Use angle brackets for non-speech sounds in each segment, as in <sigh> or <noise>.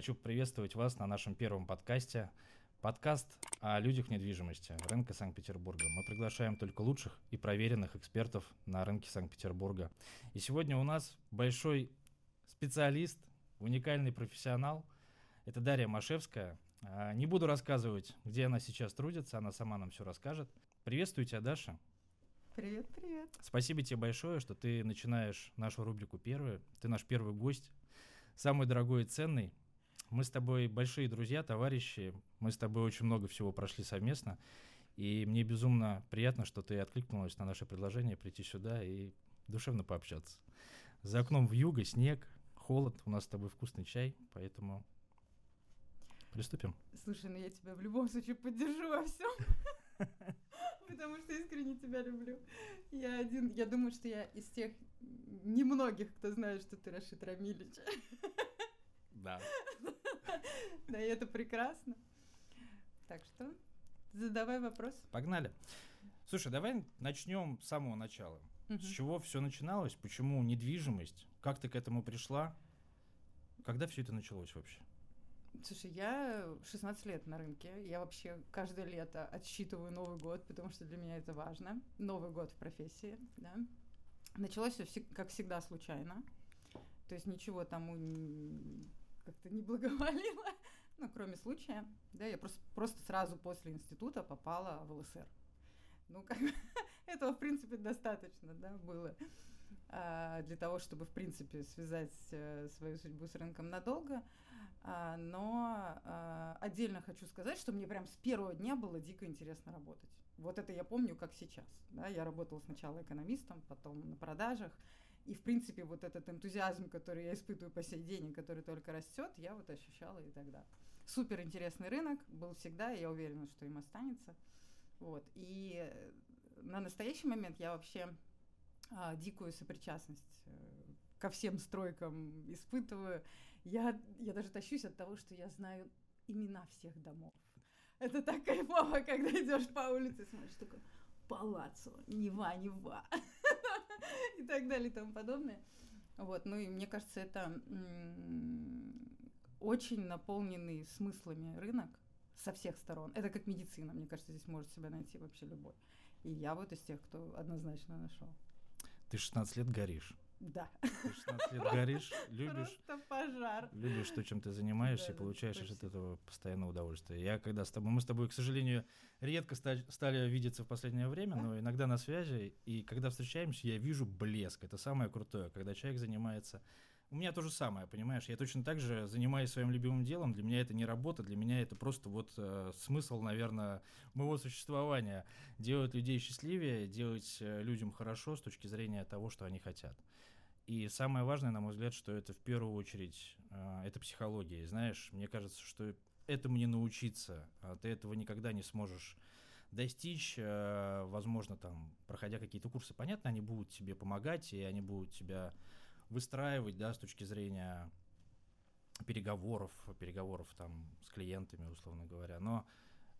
хочу приветствовать вас на нашем первом подкасте. Подкаст о людях недвижимости рынка Санкт-Петербурга. Мы приглашаем только лучших и проверенных экспертов на рынке Санкт-Петербурга. И сегодня у нас большой специалист, уникальный профессионал. Это Дарья Машевская. А, не буду рассказывать, где она сейчас трудится, она сама нам все расскажет. Приветствую тебя, Даша. Привет, привет. Спасибо тебе большое, что ты начинаешь нашу рубрику первую. Ты наш первый гость, самый дорогой и ценный. Мы с тобой большие друзья, товарищи. Мы с тобой очень много всего прошли совместно. И мне безумно приятно, что ты откликнулась на наше предложение прийти сюда и душевно пообщаться. За окном в юго, снег, холод, у нас с тобой вкусный чай, поэтому приступим. Слушай, ну я тебя в любом случае поддержу во всем. <laughs> Потому что искренне тебя люблю. Я один, я думаю, что я из тех немногих, кто знает, что ты Рашид Рамилич. <laughs> Да. Да, и это прекрасно. Так что, задавай вопрос. Погнали. Слушай, давай начнем с самого начала. С чего все начиналось? Почему недвижимость? Как ты к этому пришла? Когда все это началось вообще? Слушай, я 16 лет на рынке. Я вообще каждое лето отсчитываю Новый год, потому что для меня это важно. Новый год в профессии, да. Началось все, как всегда, случайно. То есть ничего тому как-то не благоволило, <laughs> ну, кроме случая. Да, я просто, просто сразу после института попала в ЛСР. Ну, <laughs> как этого, в принципе, достаточно, да, было а, для того, чтобы, в принципе, связать а, свою судьбу с рынком надолго. А, но а, отдельно хочу сказать, что мне прям с первого дня было дико интересно работать. Вот это я помню, как сейчас. Да? Я работала сначала экономистом, потом на продажах. И, в принципе, вот этот энтузиазм, который я испытываю по сей день, и который только растет, я вот ощущала и тогда. Супер интересный рынок был всегда, и я уверена, что им останется. Вот. И э, на настоящий момент я вообще а, дикую сопричастность э, ко всем стройкам испытываю. Я, я даже тащусь от того, что я знаю имена всех домов. Это так кайфово, <laughs> когда идешь по улице, смотришь, такой палаццо, Нева, Нева, <laughs> <laughs> и так далее и тому подобное. Вот, ну и мне кажется, это очень наполненный смыслами рынок, со всех сторон. Это как медицина, мне кажется, здесь может себя найти вообще любой. И я вот из тех, кто однозначно нашел. Ты 16 лет горишь. Да. Ты 16 лет горишь, любишь. Просто пожар. Любишь то, чем ты занимаешься, да, и получаешь от этого постоянное удовольствие. Я когда с тобой, мы с тобой, к сожалению, редко стали, стали видеться в последнее время, но иногда на связи, и когда встречаемся, я вижу блеск. Это самое крутое, когда человек занимается у меня то же самое, понимаешь? Я точно так же занимаюсь своим любимым делом. Для меня это не работа, для меня это просто вот э, смысл, наверное, моего существования. Делать людей счастливее, делать э, людям хорошо с точки зрения того, что они хотят. И самое важное, на мой взгляд, что это в первую очередь, э, это психология. Знаешь, мне кажется, что этому не научиться, а ты этого никогда не сможешь достичь, э, возможно, там, проходя какие-то курсы. Понятно, они будут тебе помогать, и они будут тебя выстраивать, да, с точки зрения переговоров, переговоров там с клиентами, условно говоря. Но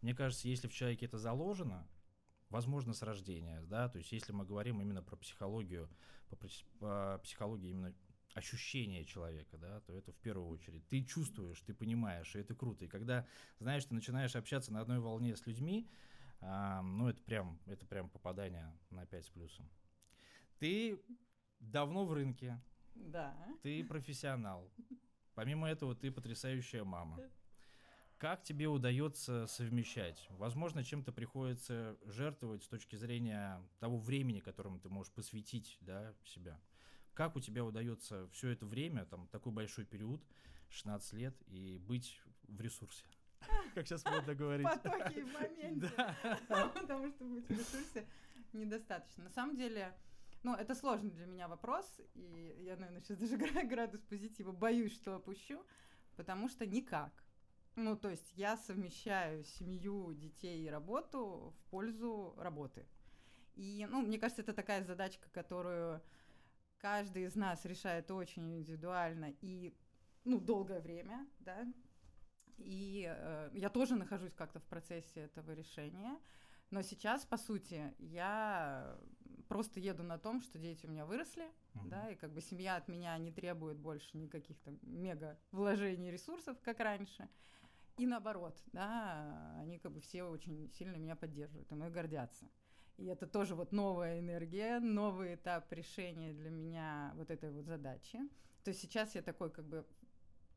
мне кажется, если в человеке это заложено, возможно, с рождения, да, то есть если мы говорим именно про психологию, по, по психологии именно ощущения человека, да, то это в первую очередь. Ты чувствуешь, ты понимаешь, и это круто. И когда, знаешь, ты начинаешь общаться на одной волне с людьми, а, ну, это прям, это прям попадание на 5 с плюсом. Ты давно в рынке, да. Ты профессионал. Помимо этого, ты потрясающая мама. Как тебе удается совмещать? Возможно, чем-то приходится жертвовать с точки зрения того времени, которым ты можешь посвятить да, себя. Как у тебя удается все это время, там такой большой период, 16 лет, и быть в ресурсе? <laughs> Как сейчас модно говорить. Потоки в моменте. <laughs> <laughs> Потому что быть в ресурсе недостаточно. На самом деле, ну, это сложный для меня вопрос, и я, наверное, сейчас даже градус позитива боюсь, что опущу, потому что никак. Ну, то есть я совмещаю семью, детей и работу в пользу работы. И, ну, мне кажется, это такая задачка, которую каждый из нас решает очень индивидуально и, ну, долгое время, да. И э, я тоже нахожусь как-то в процессе этого решения. Но сейчас, по сути, я просто еду на том, что дети у меня выросли, Мгм. да, и как бы семья от меня не требует больше никаких там мега вложений ресурсов, как раньше. И наоборот, да, они как бы все очень сильно меня поддерживают и мной гордятся. И это тоже вот новая энергия, новый этап решения для меня вот этой вот задачи. То есть сейчас я такой как бы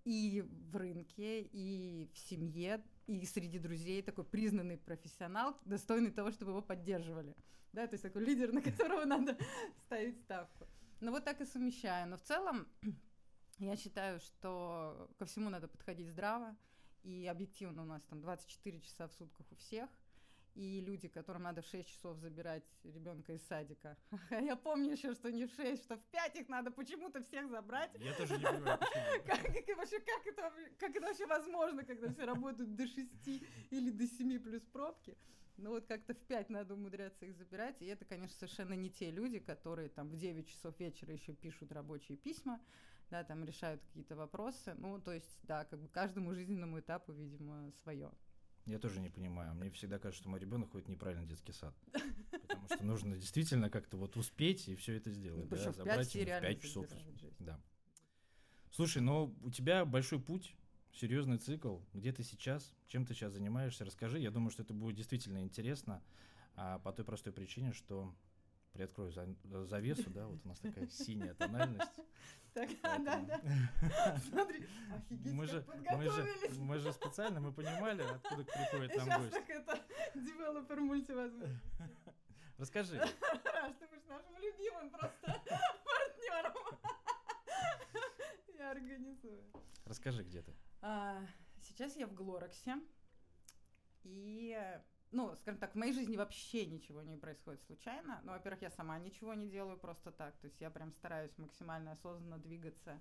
и в рынке, и в семье, и среди друзей такой признанный профессионал, достойный того, чтобы его поддерживали. Да, то есть такой лидер, на которого надо <laughs> ставить ставку. Ну вот так и совмещаю. Но в целом <clears throat> я считаю, что ко всему надо подходить здраво, и объективно у нас там 24 часа в сутках у всех, и люди, которым надо в 6 часов забирать ребенка из садика. <laughs> Я помню еще, что не в 6, что в 5 их надо почему-то всех забрать. Я тоже не понимаю, <laughs> как вообще, как, это, как это вообще возможно, когда все работают до 6 или до 7 плюс пробки? Ну вот как-то в 5 надо умудряться их забирать, и это, конечно, совершенно не те люди, которые там в 9 часов вечера еще пишут рабочие письма, да, там решают какие-то вопросы. Ну, то есть, да, как бы каждому жизненному этапу, видимо, свое. Я тоже не понимаю. Мне всегда кажется, что мой ребенок ходит неправильно в детский сад. Потому что нужно действительно как-то вот успеть и все это сделать. да, Причем в 5 забрать его в реально 5 часов. Да. Слушай, ну у тебя большой путь, серьезный цикл. Где ты сейчас? Чем ты сейчас занимаешься? Расскажи. Я думаю, что это будет действительно интересно. А по той простой причине, что приоткрою за- завесу, да, вот у нас такая синяя тональность. <laughs> Так, да, да. <laughs> Смотри, офигеть, Мы же, мы, же, мы же специально, мы понимали, откуда приходит нам Сейчас гость. так это <laughs> девелопер мультивозможно. Расскажи. Раш, ты будешь нашим любимым просто партнером. Я организую. Расскажи, где ты. А, Сейчас я в Глораксе. И, ну, скажем так, в моей жизни вообще ничего не происходит случайно. Ну, во-первых, я сама ничего не делаю просто так. То есть я прям стараюсь максимально осознанно двигаться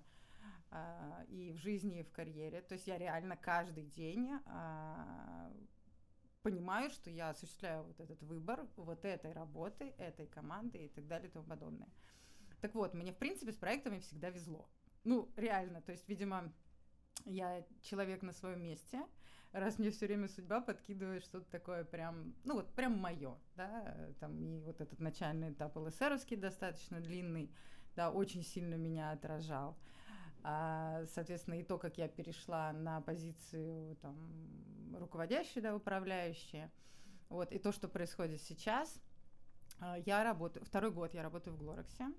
а, и в жизни, и в карьере. То есть я реально каждый день а, понимаю, что я осуществляю вот этот выбор вот этой работы, этой команды и так далее и тому подобное. Так вот, мне, в принципе, с проектами всегда везло. Ну, реально, то есть, видимо, я человек на своем месте, раз мне все время судьба подкидывает что-то такое прям, ну вот прям мое, да, там и вот этот начальный этап ЛСРовский достаточно длинный, да, очень сильно меня отражал. А, соответственно, и то, как я перешла на позицию там руководящей, да, управляющей, вот, и то, что происходит сейчас, а, я работаю, второй год я работаю в Глораксе,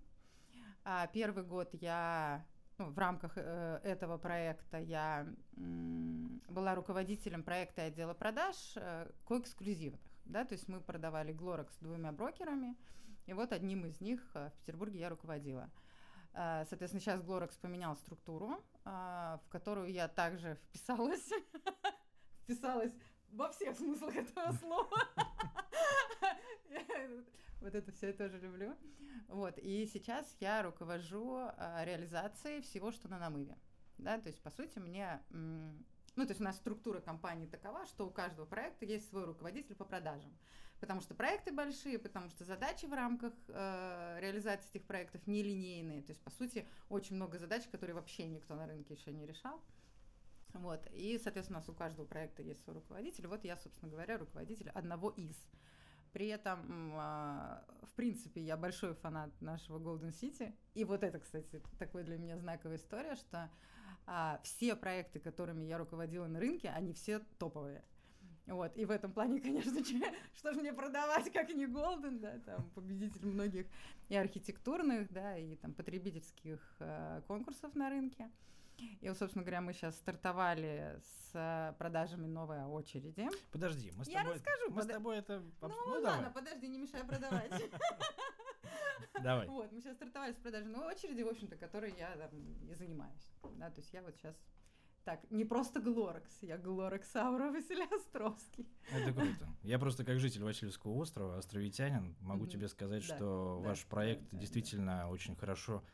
а первый год я ну, в рамках э, этого проекта я м, была руководителем проекта отдела продаж э, коэксклюзивных. Да, то есть мы продавали Глоракс двумя брокерами, и вот одним из них э, в Петербурге я руководила. Э, Соответственно, сейчас Глоракс поменял структуру, э, в которую я также вписалась. <laughs> Вписалась во всех смыслах этого слова. <laughs> Вот это все я тоже люблю. Вот, и сейчас я руковожу а, реализацией всего, что на намыве. Да, то есть, по сути, мне... Ну, то есть у нас структура компании такова, что у каждого проекта есть свой руководитель по продажам. Потому что проекты большие, потому что задачи в рамках э, реализации этих проектов нелинейные. То есть, по сути, очень много задач, которые вообще никто на рынке еще не решал. Вот. И, соответственно, у нас у каждого проекта есть свой руководитель. Вот я, собственно говоря, руководитель одного из. При этом, а, в принципе, я большой фанат нашего Golden City. И вот это, кстати, такой для меня знаковая история, что а, все проекты, которыми я руководила на рынке, они все топовые. Вот, и в этом плане, <laughs> конечно, что же мне продавать, как не Голден, да, там победитель многих и архитектурных, да, и там потребительских э, конкурсов на рынке. И, вот, собственно говоря, мы сейчас стартовали с э, продажами новой очереди. Подожди, мы с Я тобой... расскажу, Мы с пода- тобой это... Ну, обс- ладно, давай, подожди, не мешай продавать. <laughs> давай. Вот, мы сейчас стартовали с продажи новой очереди, в общем-то, которой я там и занимаюсь. Да, то есть я вот сейчас так, не просто Глоракс, я Глоракс Аура Василий Островский. Это круто. Я просто как житель Васильевского острова, островитянин, могу тебе сказать, Да, что да, ваш проект да, да. действительно очень хорошо.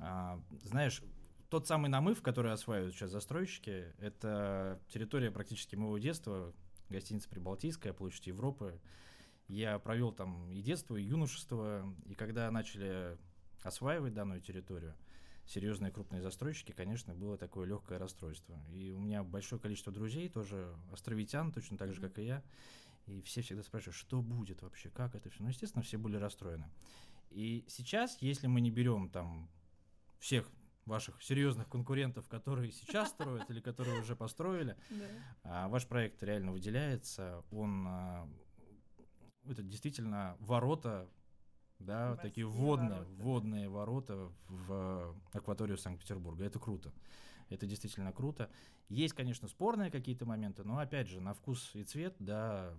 а, знаешь, тот самый намыв, который осваивают сейчас застройщики, это территория практически моего детства, гостиница Прибалтийская, площадь Европы. Я провел там и детство, и юношество, и когда начали осваивать данную территорию, серьезные крупные застройщики, конечно, было такое легкое расстройство. И у меня большое количество друзей, тоже островитян, точно так же, как и я. И все всегда спрашивают, что будет вообще, как это все. Ну, естественно, все были расстроены. И сейчас, если мы не берем там всех ваших серьезных конкурентов, которые сейчас строят или которые уже построили, <laughs> а, ваш проект реально выделяется. Он а, это действительно ворота, да, такие водные, ворота. водные ворота в акваторию Санкт-Петербурга. Это круто. Это действительно круто. Есть, конечно, спорные какие-то моменты, но опять же, на вкус и цвет, да.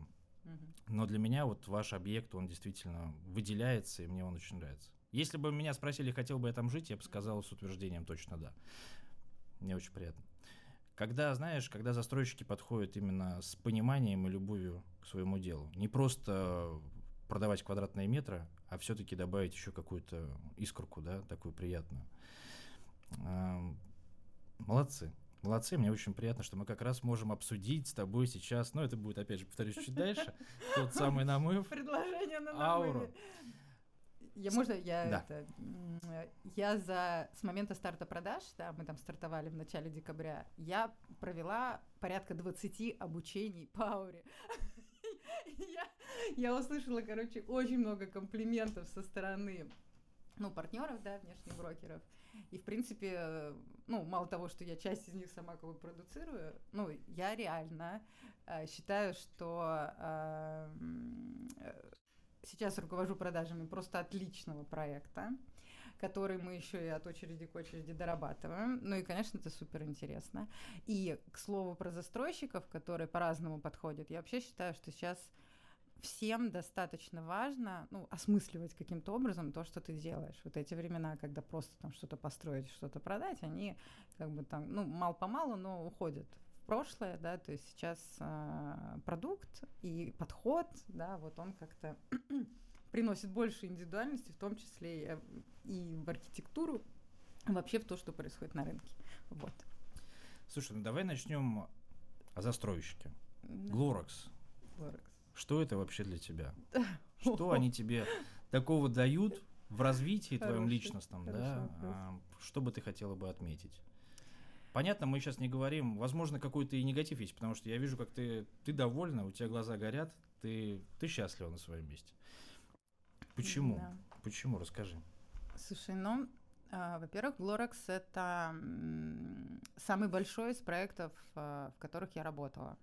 Но для меня вот ваш объект, он действительно выделяется, и мне он очень нравится. Если бы меня спросили, хотел бы я там жить, я бы сказал с утверждением точно да. Мне очень приятно. Когда, знаешь, когда застройщики подходят именно с пониманием и любовью к своему делу, не просто продавать квадратные метры, а все-таки добавить еще какую-то искорку, да, такую приятную. Молодцы. Молодцы, мне очень приятно, что мы как раз можем обсудить с тобой сейчас, ну это будет, опять же, повторюсь, чуть дальше, тот самый намыв. Предложение на намыве. Я можно я да. это я за с момента старта продаж, да, мы там стартовали в начале декабря, я провела порядка 20 обучений по ауре. <laughs> я, я услышала, короче, очень много комплиментов со стороны ну, партнеров, да, внешних брокеров. И, в принципе, ну, мало того, что я часть из них сама как бы продуцирую, ну, я реально э, считаю, что э, сейчас руковожу продажами просто отличного проекта, который мы еще и от очереди к очереди дорабатываем. Ну и, конечно, это супер интересно. И, к слову, про застройщиков, которые по-разному подходят, я вообще считаю, что сейчас всем достаточно важно ну, осмысливать каким-то образом то, что ты делаешь. Вот эти времена, когда просто там что-то построить, что-то продать, они как бы там, ну, мало-помалу, но уходят прошлое, да, то есть сейчас э, продукт и подход, да, вот он как-то <clears throat> приносит больше индивидуальности, в том числе и, в архитектуру, вообще в то, что происходит на рынке. Вот. Слушай, ну давай начнем о застройщике. Да. Глоракс. Глоракс. Что это вообще для тебя? <laughs> Что они тебе такого дают в развитии твоем личностном, да? А, что бы ты хотела бы отметить? Понятно, мы сейчас не говорим, возможно, какой-то и негатив есть, потому что я вижу, как ты, ты довольна, у тебя глаза горят, ты, ты счастлива на своем месте. Почему? Да. Почему? Расскажи. Слушай, ну, а, во-первых, Glorex — это самый большой из проектов, а, в которых я работала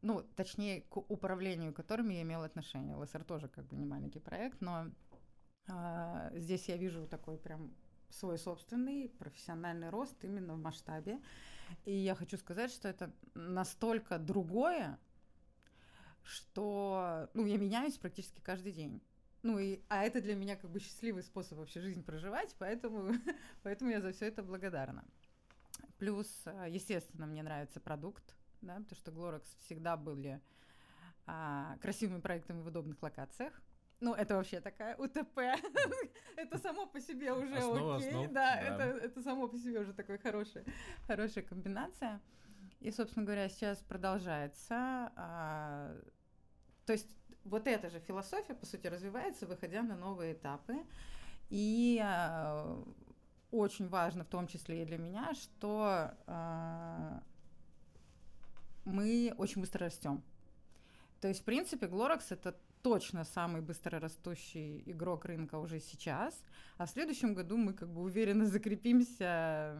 ну, точнее, к управлению которыми я имела отношение. ЛСР тоже как бы не маленький проект, но а, здесь я вижу такой прям свой собственный профессиональный рост именно в масштабе. И я хочу сказать, что это настолько другое, что ну, я меняюсь практически каждый день. Ну и, а это для меня как бы счастливый способ вообще жизнь проживать, поэтому, <laughs> поэтому я за все это благодарна. Плюс, естественно, мне нравится продукт, да, потому что Glorex всегда были а, красивыми проектами в удобных локациях. Ну, это вообще такая УТП. <laughs> это само по себе уже окей. Да, Это, это само по себе уже такая хорошая, хорошая комбинация. И, собственно говоря, сейчас продолжается. А, то есть вот эта же философия, по сути, развивается, выходя на новые этапы. И а, очень важно, в том числе и для меня, что а, мы очень быстро растем. То есть, в принципе, Glorex это точно самый быстрорастущий игрок рынка уже сейчас, а в следующем году мы как бы уверенно закрепимся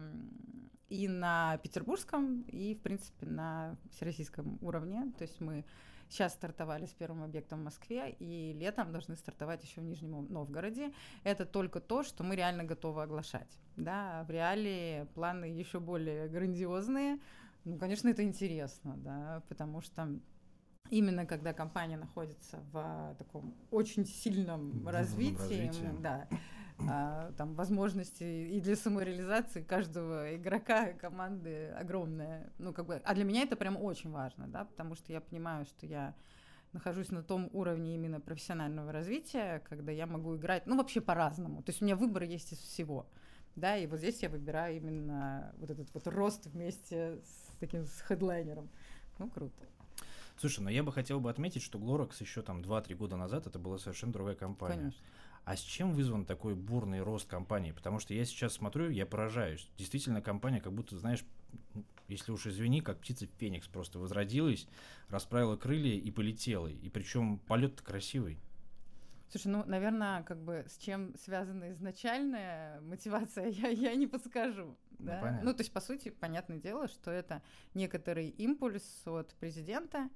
и на петербургском, и, в принципе, на всероссийском уровне. То есть мы сейчас стартовали с первым объектом в Москве, и летом должны стартовать еще в Нижнем Новгороде. Это только то, что мы реально готовы оглашать. Да, в реалии планы еще более грандиозные, ну, конечно, это интересно, да, потому что именно когда компания находится в таком очень сильном развитии, развитии. да, а, там возможности и для самореализации каждого игрока команды огромная. Ну, как бы, а для меня это прям очень важно, да, потому что я понимаю, что я нахожусь на том уровне именно профессионального развития, когда я могу играть, ну, вообще по-разному. То есть у меня выбор есть из всего. Да, и вот здесь я выбираю именно вот этот вот рост вместе с таким с хедлайнером. Ну, круто. Слушай, но я бы хотел бы отметить, что Glorex еще там 2-3 года назад это была совершенно другая компания. Конечно. А с чем вызван такой бурный рост компании? Потому что я сейчас смотрю, я поражаюсь. Действительно, компания как будто, знаешь, ну, если уж извини, как птица Феникс просто возродилась, расправила крылья и полетела. И причем полет красивый. Слушай, ну, наверное, как бы с чем связана изначальная мотивация, я, я не подскажу. Ну, да? понятно. ну, то есть, по сути, понятное дело, что это некоторый импульс от президента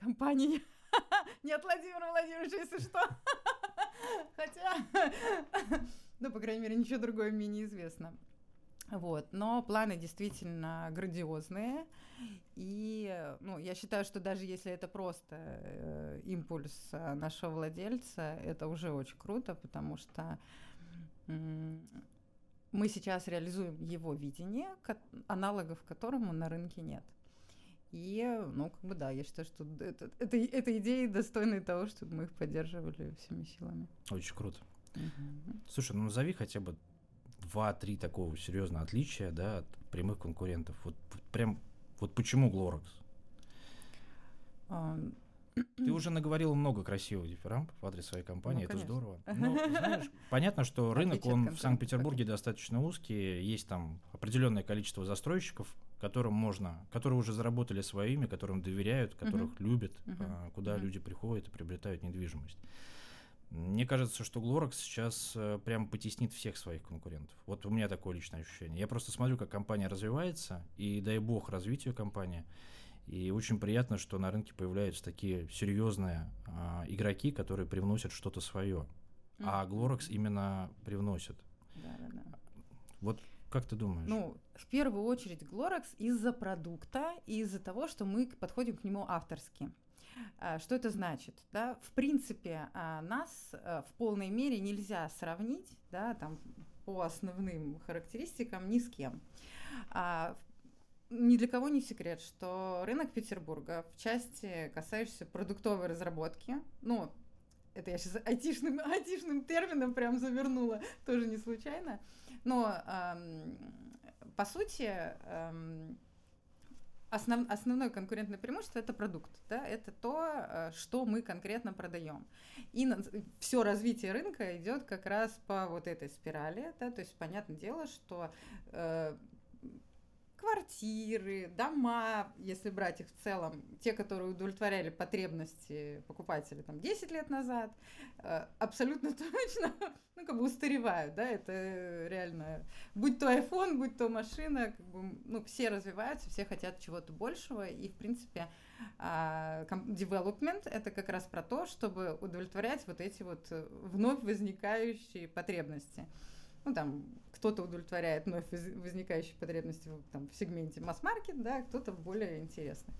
компании. <laughs> Не от Владимира Владимировича, если что. <laughs> Хотя, ну, по крайней мере, ничего другое мне неизвестно. Вот. Но планы действительно грандиозные. И ну, я считаю, что даже если это просто э, импульс э, нашего владельца, это уже очень круто, потому что э, мы сейчас реализуем его видение, аналогов которому на рынке нет. И, ну, как бы да, я считаю, что это, это, это идеи достойны того, чтобы мы их поддерживали всеми силами. Очень круто. Угу. Слушай, ну назови хотя бы два-три такого серьезного отличия, да, от прямых конкурентов. Вот прям, вот почему Glorox? Um, ты уже наговорил много красивых дифирамбов в адрес своей компании, ну, это здорово. Но, знаешь, понятно, что рынок, он в Санкт-Петербурге достаточно узкий, есть там определенное количество застройщиков, которым можно, которые уже заработали свое имя, которым доверяют, которых uh-huh. любят, uh-huh. куда uh-huh. люди приходят и приобретают недвижимость. Мне кажется, что Glorox сейчас э, прям потеснит всех своих конкурентов. Вот у меня такое личное ощущение. Я просто смотрю, как компания развивается, и дай бог развитию компании. И очень приятно, что на рынке появляются такие серьезные а, игроки, которые привносят что-то свое. Mm-hmm. А Glorox именно привносит. Да, да, да. Вот как ты думаешь? Ну, в первую очередь Glorox из-за продукта и из-за того, что мы подходим к нему авторски. А, что это значит? Да? В принципе, а, нас а, в полной мере нельзя сравнить да, там, по основным характеристикам ни с кем. Ни для кого не секрет, что рынок Петербурга в части, касающейся продуктовой разработки, ну, это я сейчас айтишным, айтишным термином прям завернула, тоже не случайно, но эм, по сути эм, основ, основное конкурентное преимущество это продукт, да, это то, э, что мы конкретно продаем. И на, все развитие рынка идет как раз по вот этой спирали, да, то есть понятное дело, что э, квартиры, дома, если брать их в целом, те, которые удовлетворяли потребности покупателей там 10 лет назад, э, абсолютно <laughs> точно, ну, как бы устаревают, да, это реально, будь то iPhone, будь то машина, как бы, ну, все развиваются, все хотят чего-то большего, и, в принципе, а, development — это как раз про то, чтобы удовлетворять вот эти вот вновь возникающие потребности. Ну, там, кто-то удовлетворяет вновь возникающие потребности в, там, в сегменте масс-маркет, да, кто-то более интересный.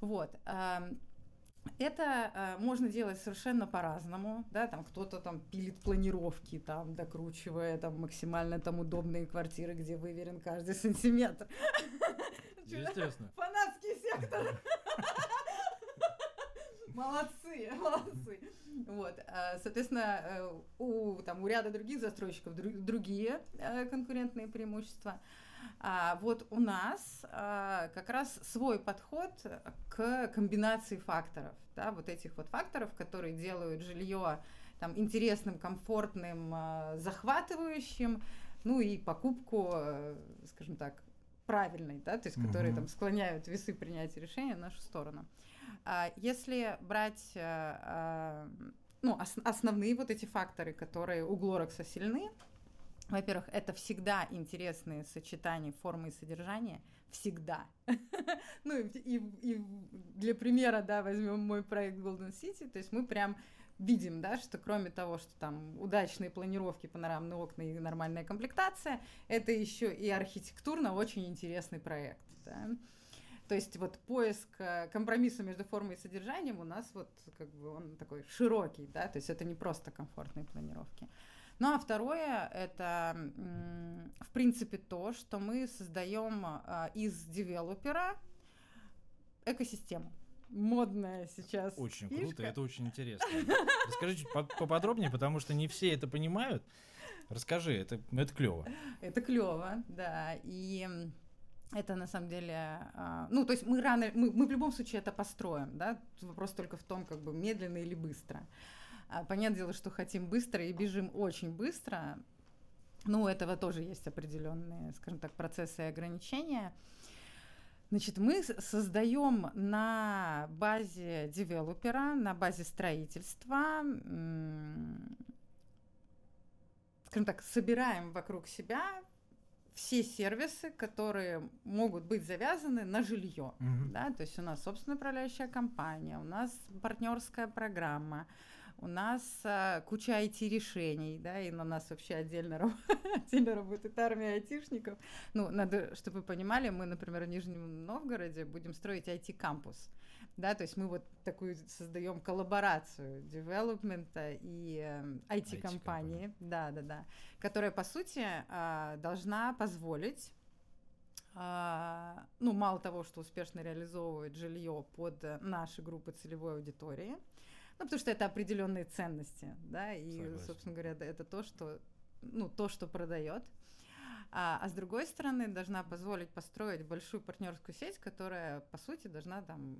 Вот. Это э, можно делать совершенно по-разному, да, там кто-то там пилит планировки, там докручивая там максимально там удобные квартиры, где выверен каждый <laughs> сантиметр. Естественно. Фанатский сектор. <laughs> Молодцы, <laughs> молодцы. Вот, а, соответственно, э, у, там, у ряда других застройщиков другие э, конкурентные преимущества. А вот у нас как раз свой подход к комбинации факторов, да, вот этих вот факторов, которые делают жилье там интересным, комфортным, захватывающим, ну и покупку, э, скажем так, правильной, да, то есть которые там склоняют весы принятия решения в нашу сторону. А, если брать э, а, ну, основные вот эти факторы, которые у Глорекса сильны, во-первых, это всегда интересные сочетания формы и содержания. Всегда. <laughs> ну и, и для примера, да, возьмем мой проект Golden City. То есть мы прям видим, да, что кроме того, что там удачные планировки, панорамные окна и нормальная комплектация, это еще и архитектурно очень интересный проект. Да. То есть вот поиск э, компромисса между формой и содержанием у нас вот как бы он такой широкий, да, то есть это не просто комфортные планировки. Ну а второе это в принципе то, что мы создаем а, из девелопера экосистему модная сейчас. Очень фишка. круто, это очень интересно. Расскажи чуть поподробнее, потому что не все это понимают. Расскажи, это, это клево. Это клево, да. И это на самом деле, а, ну, то есть мы рано, мы, мы в любом случае это построим, да, вопрос только в том, как бы медленно или быстро. А, понятное дело, что хотим быстро и бежим очень быстро, ну, у этого тоже есть определенные, скажем так, процессы и ограничения. Значит, мы создаем на базе девелопера, на базе строительства, скажем так, собираем вокруг себя все сервисы, которые могут быть завязаны на жилье. Mm-hmm. Да? То есть у нас собственная управляющая компания, у нас партнерская программа, у нас а, куча IT-решений, да, и на нас вообще отдельно, <laughs> отдельно работает армия айтишников. Ну, надо, чтобы вы понимали, мы, например, в Нижнем Новгороде будем строить IT-кампус. Да, то есть мы вот такую создаем коллаборацию девелопмента и э, IT-компании, да, да, да, которая, по сути, э, должна позволить Uh, ну, мало того, что успешно реализовывает жилье под наши группы целевой аудитории, ну, потому что это определенные ценности, да, и, Согласен. собственно говоря, это то, что, ну, то, что продает. А, а с другой стороны, должна позволить построить большую партнерскую сеть, которая, по сути, должна там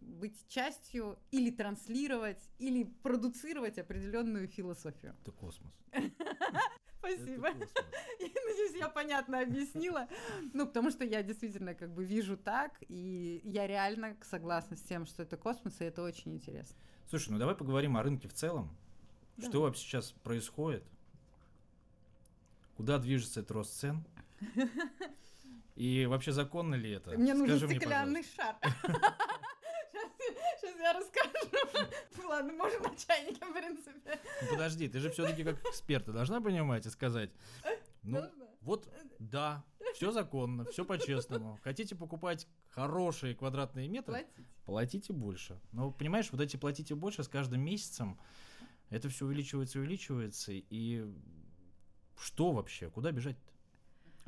быть частью или транслировать, или продуцировать определенную философию. Это космос. <laughs> Спасибо. Надеюсь, я понятно объяснила. Ну, потому что я действительно как бы вижу так, и я реально согласна с тем, что это космос, и это очень интересно. Слушай, ну давай поговорим о рынке в целом. Да. Что вообще сейчас происходит? Куда движется этот рост цен? <laughs> И вообще законно ли это? Мне нужен Скажи стеклянный мне, шар. Сейчас <laughs> я расскажу. <laughs> Ладно, можем на чайнике, в принципе. Ну, подожди, ты же все-таки как эксперт, должна понимать и сказать. Ну, вот, да, все законно, все по-честному. Хотите покупать хорошие квадратные метры? Платите. Платите больше. Но, понимаешь, вот эти платите больше с каждым месяцем, это все увеличивается, увеличивается, и что вообще? Куда бежать-то?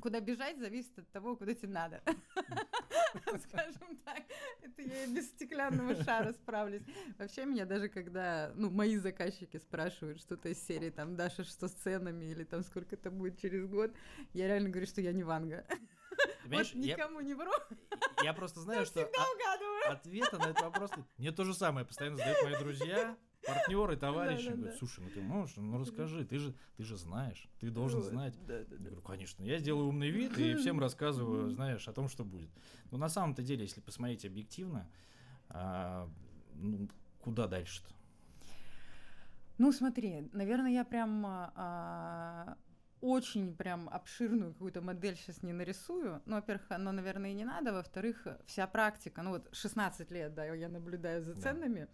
Куда бежать зависит от того, куда тебе надо. <laughs> Скажем так, это я и без стеклянного шара справлюсь. Вообще меня даже когда, ну, мои заказчики спрашивают что-то из серии, там, Даша, что с ценами, или там, сколько это будет через год, я реально говорю, что я не Ванга. <laughs> Вот никому не вру. Я просто знаю, что ответа на этот вопрос... Мне то же самое постоянно задают мои друзья, партнеры, товарищи. Говорят, слушай, ну ты можешь, ну расскажи, ты же, ты же знаешь, ты должен знать. Я говорю, конечно, я сделаю умный вид и всем <laughs> рассказываю, знаешь, о том, что будет. Но на самом-то деле, если посмотреть объективно, а, ну, куда дальше-то? Ну, смотри, наверное, я прям а, очень прям обширную какую-то модель сейчас не нарисую. Ну, во-первых, оно, наверное, и не надо. Во-вторых, вся практика, ну вот 16 лет, да, я наблюдаю за ценами. Да.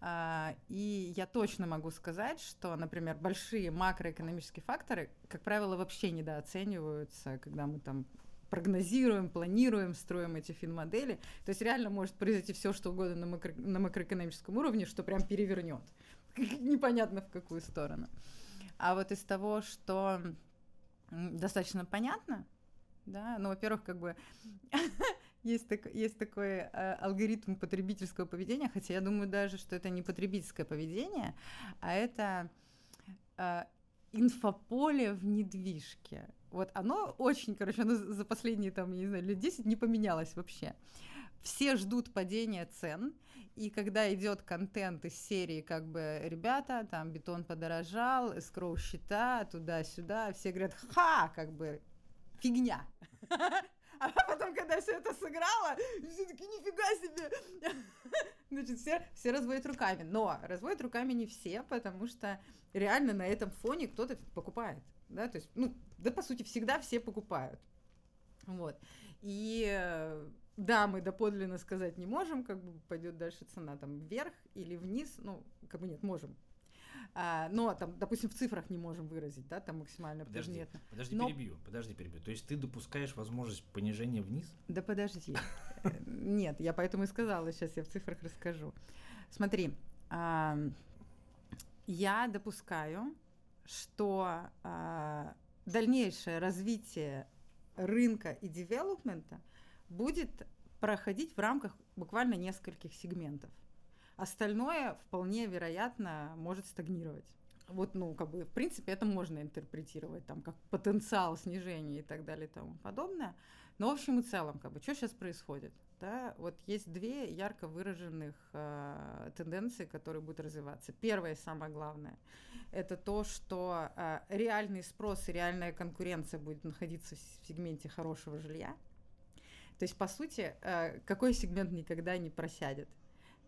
А, и я точно могу сказать, что, например, большие макроэкономические факторы, как правило, вообще недооцениваются, когда мы там прогнозируем, планируем, строим эти фин-модели. То есть реально может произойти все, что угодно на, макро, на макроэкономическом уровне, что прям перевернет. <laughs> Непонятно в какую сторону. А вот из того, что достаточно понятно, да, ну, во-первых, как бы <laughs> есть, так, есть такой э, алгоритм потребительского поведения, хотя я думаю даже, что это не потребительское поведение, а это э, инфополе в недвижке. Вот оно очень, короче, оно за последние, там, я не знаю, лет 10 не поменялось вообще. Все ждут падения цен, и когда идет контент из серии, как бы, ребята, там, бетон подорожал, эскроу счета, туда-сюда, все говорят, ха, как бы, фигня. <laughs> А потом, когда все это сыграло, все таки нифига себе. <laughs> Значит, все, все разводят руками. Но разводят руками не все, потому что реально на этом фоне кто-то покупает. Да, то есть, ну, да, по сути, всегда все покупают. Вот. И да, мы доподлинно сказать не можем, как бы пойдет дальше цена там вверх или вниз, ну, как бы нет, можем. А, но там, допустим, в цифрах не можем выразить, да, там максимально подожди, нет. Подожди, но... перебью, подожди, перебью. То есть ты допускаешь возможность понижения вниз? Да подожди. <laughs> Нет, я поэтому и сказала, сейчас я в цифрах расскажу. Смотри, я допускаю, что а, дальнейшее развитие рынка и девелопмента будет проходить в рамках буквально нескольких сегментов. Остальное вполне вероятно может стагнировать. Вот, ну, как бы, в принципе, это можно интерпретировать там как потенциал снижения и так далее и тому подобное. Но в общем и целом, как бы, что сейчас происходит? Да, вот есть две ярко выраженных э, тенденции, которые будут развиваться. Первое и самое главное – это то, что э, реальный спрос и реальная конкуренция будет находиться в сегменте хорошего жилья – То есть, по сути, э, какой сегмент никогда не просядет?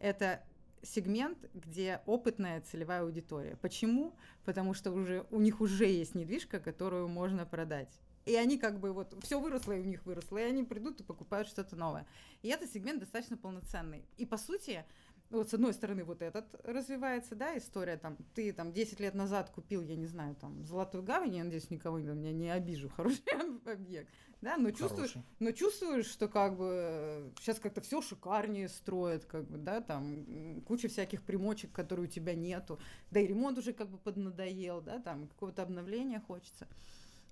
Это сегмент, где опытная целевая аудитория. Почему? Потому что уже у них уже есть недвижка, которую можно продать. И они как бы вот все выросло, и у них выросло, и они придут и покупают что-то новое. И этот сегмент достаточно полноценный. И по сути, вот с одной стороны вот этот развивается, да, история, там, ты там 10 лет назад купил, я не знаю, там, Золотую гавань, я надеюсь, никого не, не обижу, <laughs> хороший объект, да, но чувствуешь, но чувствуешь, что как бы сейчас как-то все шикарнее строят, как бы, да, там, куча всяких примочек, которые у тебя нету, да и ремонт уже как бы поднадоел, да, там, какого-то обновления хочется.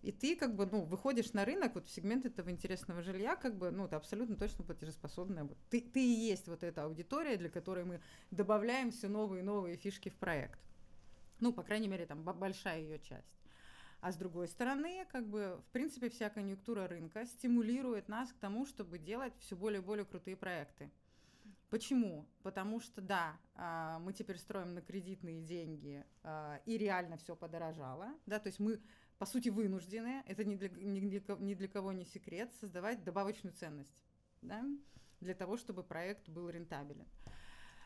И ты как бы, ну, выходишь на рынок вот в сегмент этого интересного жилья, как бы, ну, ты абсолютно точно платежеспособная. Ты, ты и есть вот эта аудитория, для которой мы добавляем все новые и новые фишки в проект. Ну, по крайней мере, там большая ее часть. А с другой стороны, как бы, в принципе, вся конъюнктура рынка стимулирует нас к тому, чтобы делать все более и более крутые проекты. Почему? Потому что, да, а, мы теперь строим на кредитные деньги, а, и реально все подорожало, да, то есть мы по сути, вынуждены, это ни для, ни, для, кого не секрет, создавать добавочную ценность да, для того, чтобы проект был рентабелен.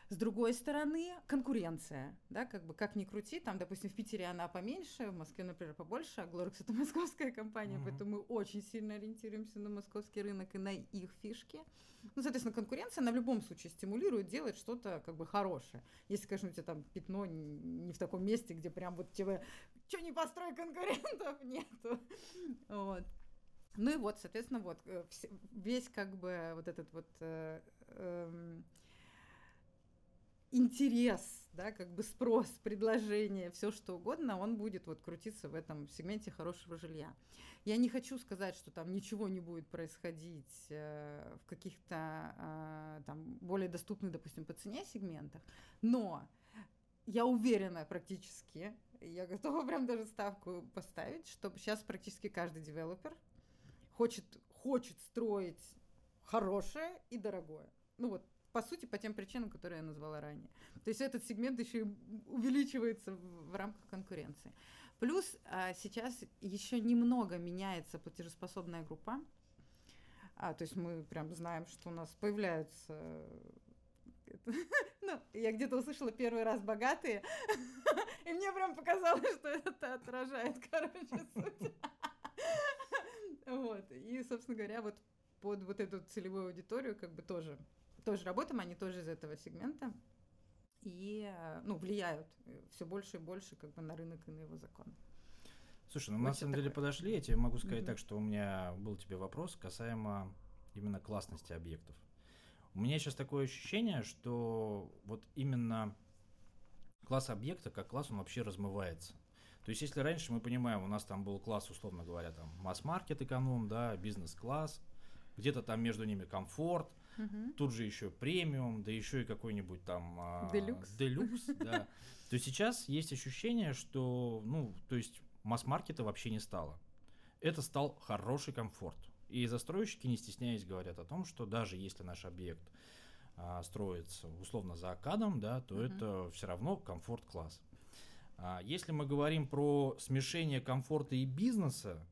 С другой стороны, конкуренция, да, как бы как ни крути, там, допустим, в Питере она поменьше, в Москве, например, побольше, а Глорекс это <laughs> московская компания, mm-hmm. поэтому мы очень сильно ориентируемся на московский рынок и на их фишки. Ну, соответственно, конкуренция, она в любом случае стимулирует делать что-то как бы хорошее. Если, конечно, у тебя там пятно не в таком месте, где прям вот тебе что не построй конкурентов <laughs> нету. Вот. Ну и вот, соответственно, вот э, весь как бы вот этот вот э, э, интерес, да, как бы спрос, предложение, все что угодно, он будет вот крутиться в этом сегменте хорошего жилья. Я не хочу сказать, что там ничего не будет происходить э, в каких-то э, там более доступных, допустим, по цене сегментах, но я уверена практически, я готова <laughs> прям даже ставку поставить, что сейчас практически каждый девелопер хочет, хочет строить хорошее и дорогое. Ну вот, по сути, по тем причинам, которые я назвала ранее. То есть этот сегмент еще и увеличивается в, в рамках конкуренции. Плюс а, сейчас еще немного меняется платежеспособная группа. А, то есть мы прям знаем, что у нас появляются ну, я где-то услышала первый раз богатые, и мне прям показалось, что это отражает, короче, суть. Вот. И, собственно говоря, вот под вот эту целевую аудиторию как бы тоже, тоже работаем, они тоже из этого сегмента. И, ну, влияют все больше и больше как бы на рынок и на его закон. Слушай, ну вот на самом деле подошли, я тебе могу сказать mm-hmm. так, что у меня был тебе вопрос касаемо именно классности объектов. У меня сейчас такое ощущение, что вот именно класс объекта как класс, он вообще размывается. То есть, если раньше мы понимаем, у нас там был класс, условно говоря, там масс-маркет эконом, да, бизнес-класс, где-то там между ними комфорт, угу. тут же еще премиум, да еще и какой-нибудь там а, делюкс, делюкс <laughs> да. То сейчас есть ощущение, что, ну, то есть масс-маркета вообще не стало. Это стал хороший комфорт. И застройщики, не стесняясь, говорят о том, что даже если наш объект а, строится условно за акадом, да, то mm-hmm. это все равно комфорт-класс. А, если мы говорим про смешение комфорта и бизнеса,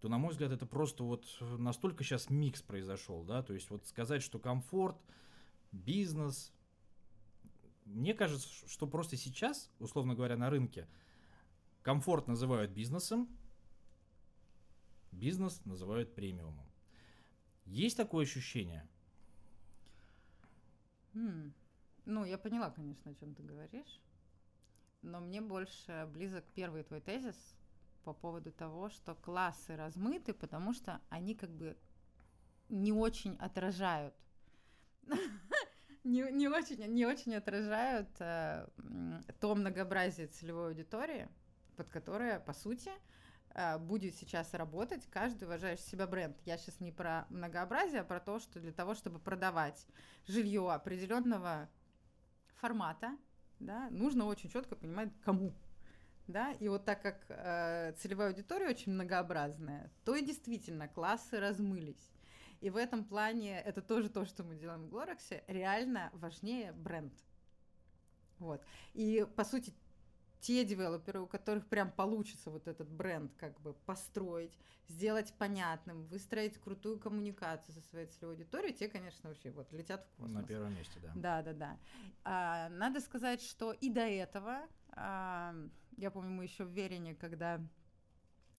то, на мой взгляд, это просто вот настолько сейчас микс произошел, да, то есть вот сказать, что комфорт, бизнес, мне кажется, что просто сейчас, условно говоря, на рынке комфорт называют бизнесом, бизнес называют премиумом. Есть такое ощущение? Mm. Ну, я поняла, конечно, о чем ты говоришь. Но мне больше близок первый твой тезис по поводу того, что классы размыты, потому что они как бы не очень отражают <laughs> не, не, очень, не очень отражают э, то многообразие целевой аудитории, под которое, по сути, Э, будет сейчас работать каждый уважающий себя бренд. Я сейчас не про многообразие, а про то, что для того, чтобы продавать жилье определенного формата, да, нужно очень четко понимать, кому. Да? И вот так как э, целевая аудитория очень многообразная, то и действительно классы размылись. И в этом плане это тоже то, что мы делаем в Глорексе, реально важнее бренд. Вот. И, по сути, те девелоперы, у которых прям получится вот этот бренд как бы построить, сделать понятным, выстроить крутую коммуникацию со своей целевой аудиторией, те, конечно, вообще вот летят в космос. На первом месте, да. Да, да, да. А, надо сказать, что и до этого, а, я помню, мы еще в Верине, когда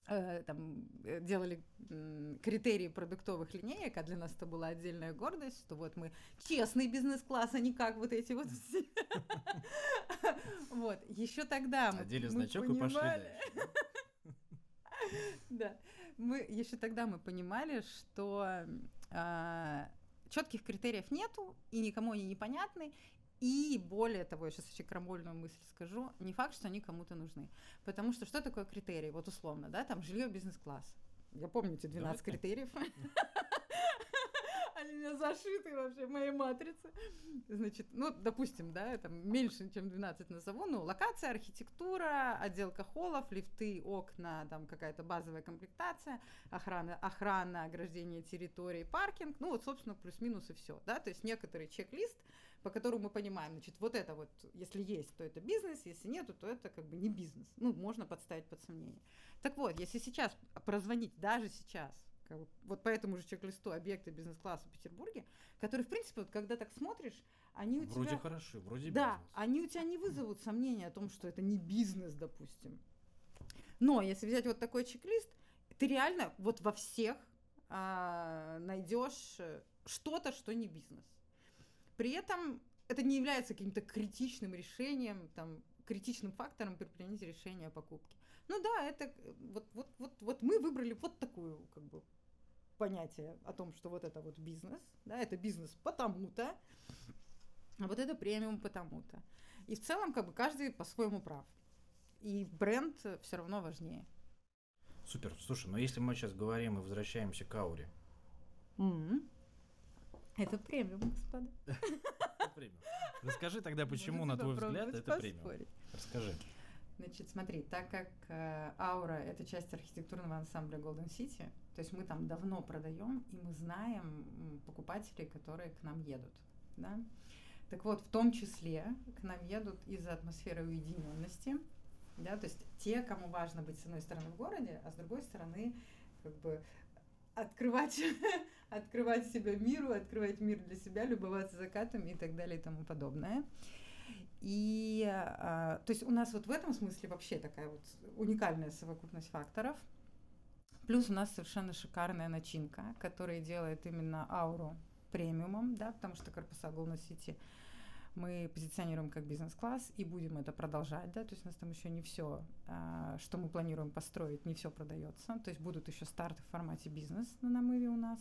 э, там э, делали критерии продуктовых линеек, а для нас это была отдельная гордость, что вот мы честный бизнес-класс, а не как вот эти вот все. <laughs> Вот, еще тогда мы мы значок и пошли. <laughs> Да, мы еще тогда мы понимали, что четких критериев нету, и никому они непонятны, и более того, я сейчас очень крамольную мысль скажу, не факт, что они кому-то нужны. Потому что что такое критерий? Вот условно, да, там жилье бизнес-класс. Я помню эти 12 Давай. критериев. Они у меня зашиты вообще в моей матрице. Значит, ну, допустим, да, там меньше, чем 12 назову, ну, локация, архитектура, отделка холлов, лифты, окна, там какая-то базовая комплектация, охрана, охрана, ограждение территории, паркинг, ну, вот, собственно, плюс-минус и все, да, то есть некоторый чек-лист, по которому мы понимаем, значит, вот это вот, если есть, то это бизнес, если нету, то это как бы не бизнес. Ну, можно подставить под сомнение. Так вот, если сейчас прозвонить, даже сейчас, как бы, вот по этому же чек-листу объекты бизнес-класса в Петербурге, которые, в принципе, вот когда так смотришь, они у Вроде тебя... хороши, вроде Да, бизнес. они у тебя не вызовут сомнения о том, что это не бизнес, допустим. Но если взять вот такой чек-лист, ты реально вот во всех а, найдешь э, что-то, что не бизнес. При этом это не является каким-то критичным решением, там, критичным фактором при принятии решения о покупке. Ну да, это э, вот, вот, вот, вот мы выбрали вот такую как бы понятие о том, что вот это вот бизнес, да, это бизнес потому-то, а вот это премиум потому-то. И в целом как бы каждый по-своему прав. И бренд все равно важнее. Супер. Слушай, но если мы сейчас говорим и возвращаемся к ауре, М. Это премиум, господа. премиум. Расскажи тогда, почему, на твой взгляд, это премиум. поспорить. Расскажи. Значит, смотри, так как э, Аура это часть архитектурного ансамбля Golden City, то есть мы там давно продаем, и мы знаем покупателей, которые к нам едут. Да? Так вот, в том числе к нам едут из-за атмосферы уединенности, да, то есть те, кому важно быть с одной стороны в городе, а с другой стороны, как бы открывать, <laughs> открывать себя миру, открывать мир для себя, любоваться закатами и так далее и тому подобное. И, а, то есть у нас вот в этом смысле вообще такая вот уникальная совокупность факторов. Плюс у нас совершенно шикарная начинка, которая делает именно ауру премиумом, да, потому что корпуса Golden City мы позиционируем как бизнес-класс и будем это продолжать, да, то есть у нас там еще не все, что мы планируем построить, не все продается, то есть будут еще старты в формате бизнес на намыве у нас.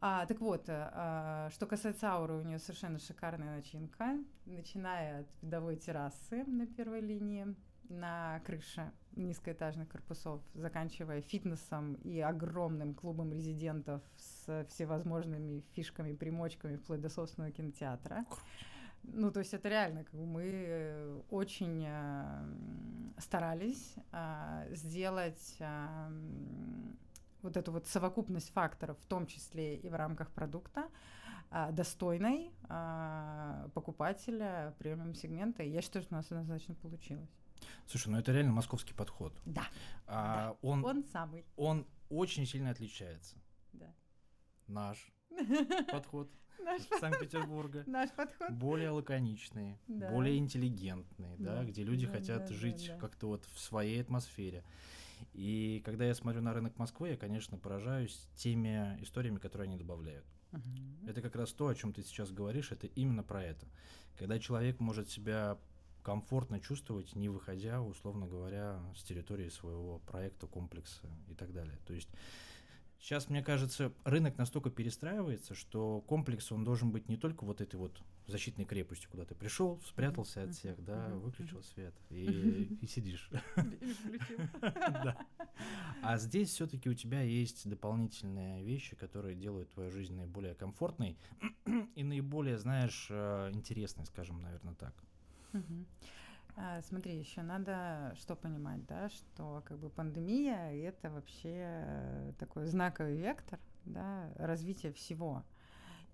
А, так вот, а, что касается ауры, у нее совершенно шикарная начинка, начиная от видовой террасы на первой линии, на крыше низкоэтажных корпусов, заканчивая фитнесом и огромным клубом резидентов с всевозможными фишками, примочками, вплоть до собственного кинотеатра. Ну, то есть это реально, как бы мы очень э, старались э, сделать э, вот эту вот совокупность факторов, в том числе и в рамках продукта, э, достойной э, покупателя премиум-сегмента. Я считаю, что у нас однозначно получилось. Слушай, ну это реально московский подход. Да, А, он, он самый. он очень сильно отличается. Да. Наш <laughs> подход Санкт-Петербурга. наш подход. Более лаконичные, Да. более интеллигентные, да, Да, где люди да, хотят да, жить да, да. как-то вот в своей атмосфере. И когда я смотрю на рынок Москвы, я, конечно, поражаюсь теми историями, которые они добавляют. Это как раз то, о чем ты сейчас говоришь, это именно про это. Когда человек может себя комфортно чувствовать, не выходя, условно говоря, с территории своего проекта, комплекса и так далее. То есть сейчас, мне кажется, рынок настолько перестраивается, что комплекс, он должен быть не только вот этой вот защитной крепостью, куда ты пришел, спрятался от всех, да, выключил свет и, и сидишь. <laughs> <laughs> Да. А здесь все-таки у тебя есть дополнительные вещи, которые делают твою жизнь наиболее комфортной <clears throat> и наиболее, знаешь, э, интересной, скажем, наверное, так. А, Смотри, еще надо что понимать, да, что как бы пандемия это вообще такой знаковый вектор, да, развития всего.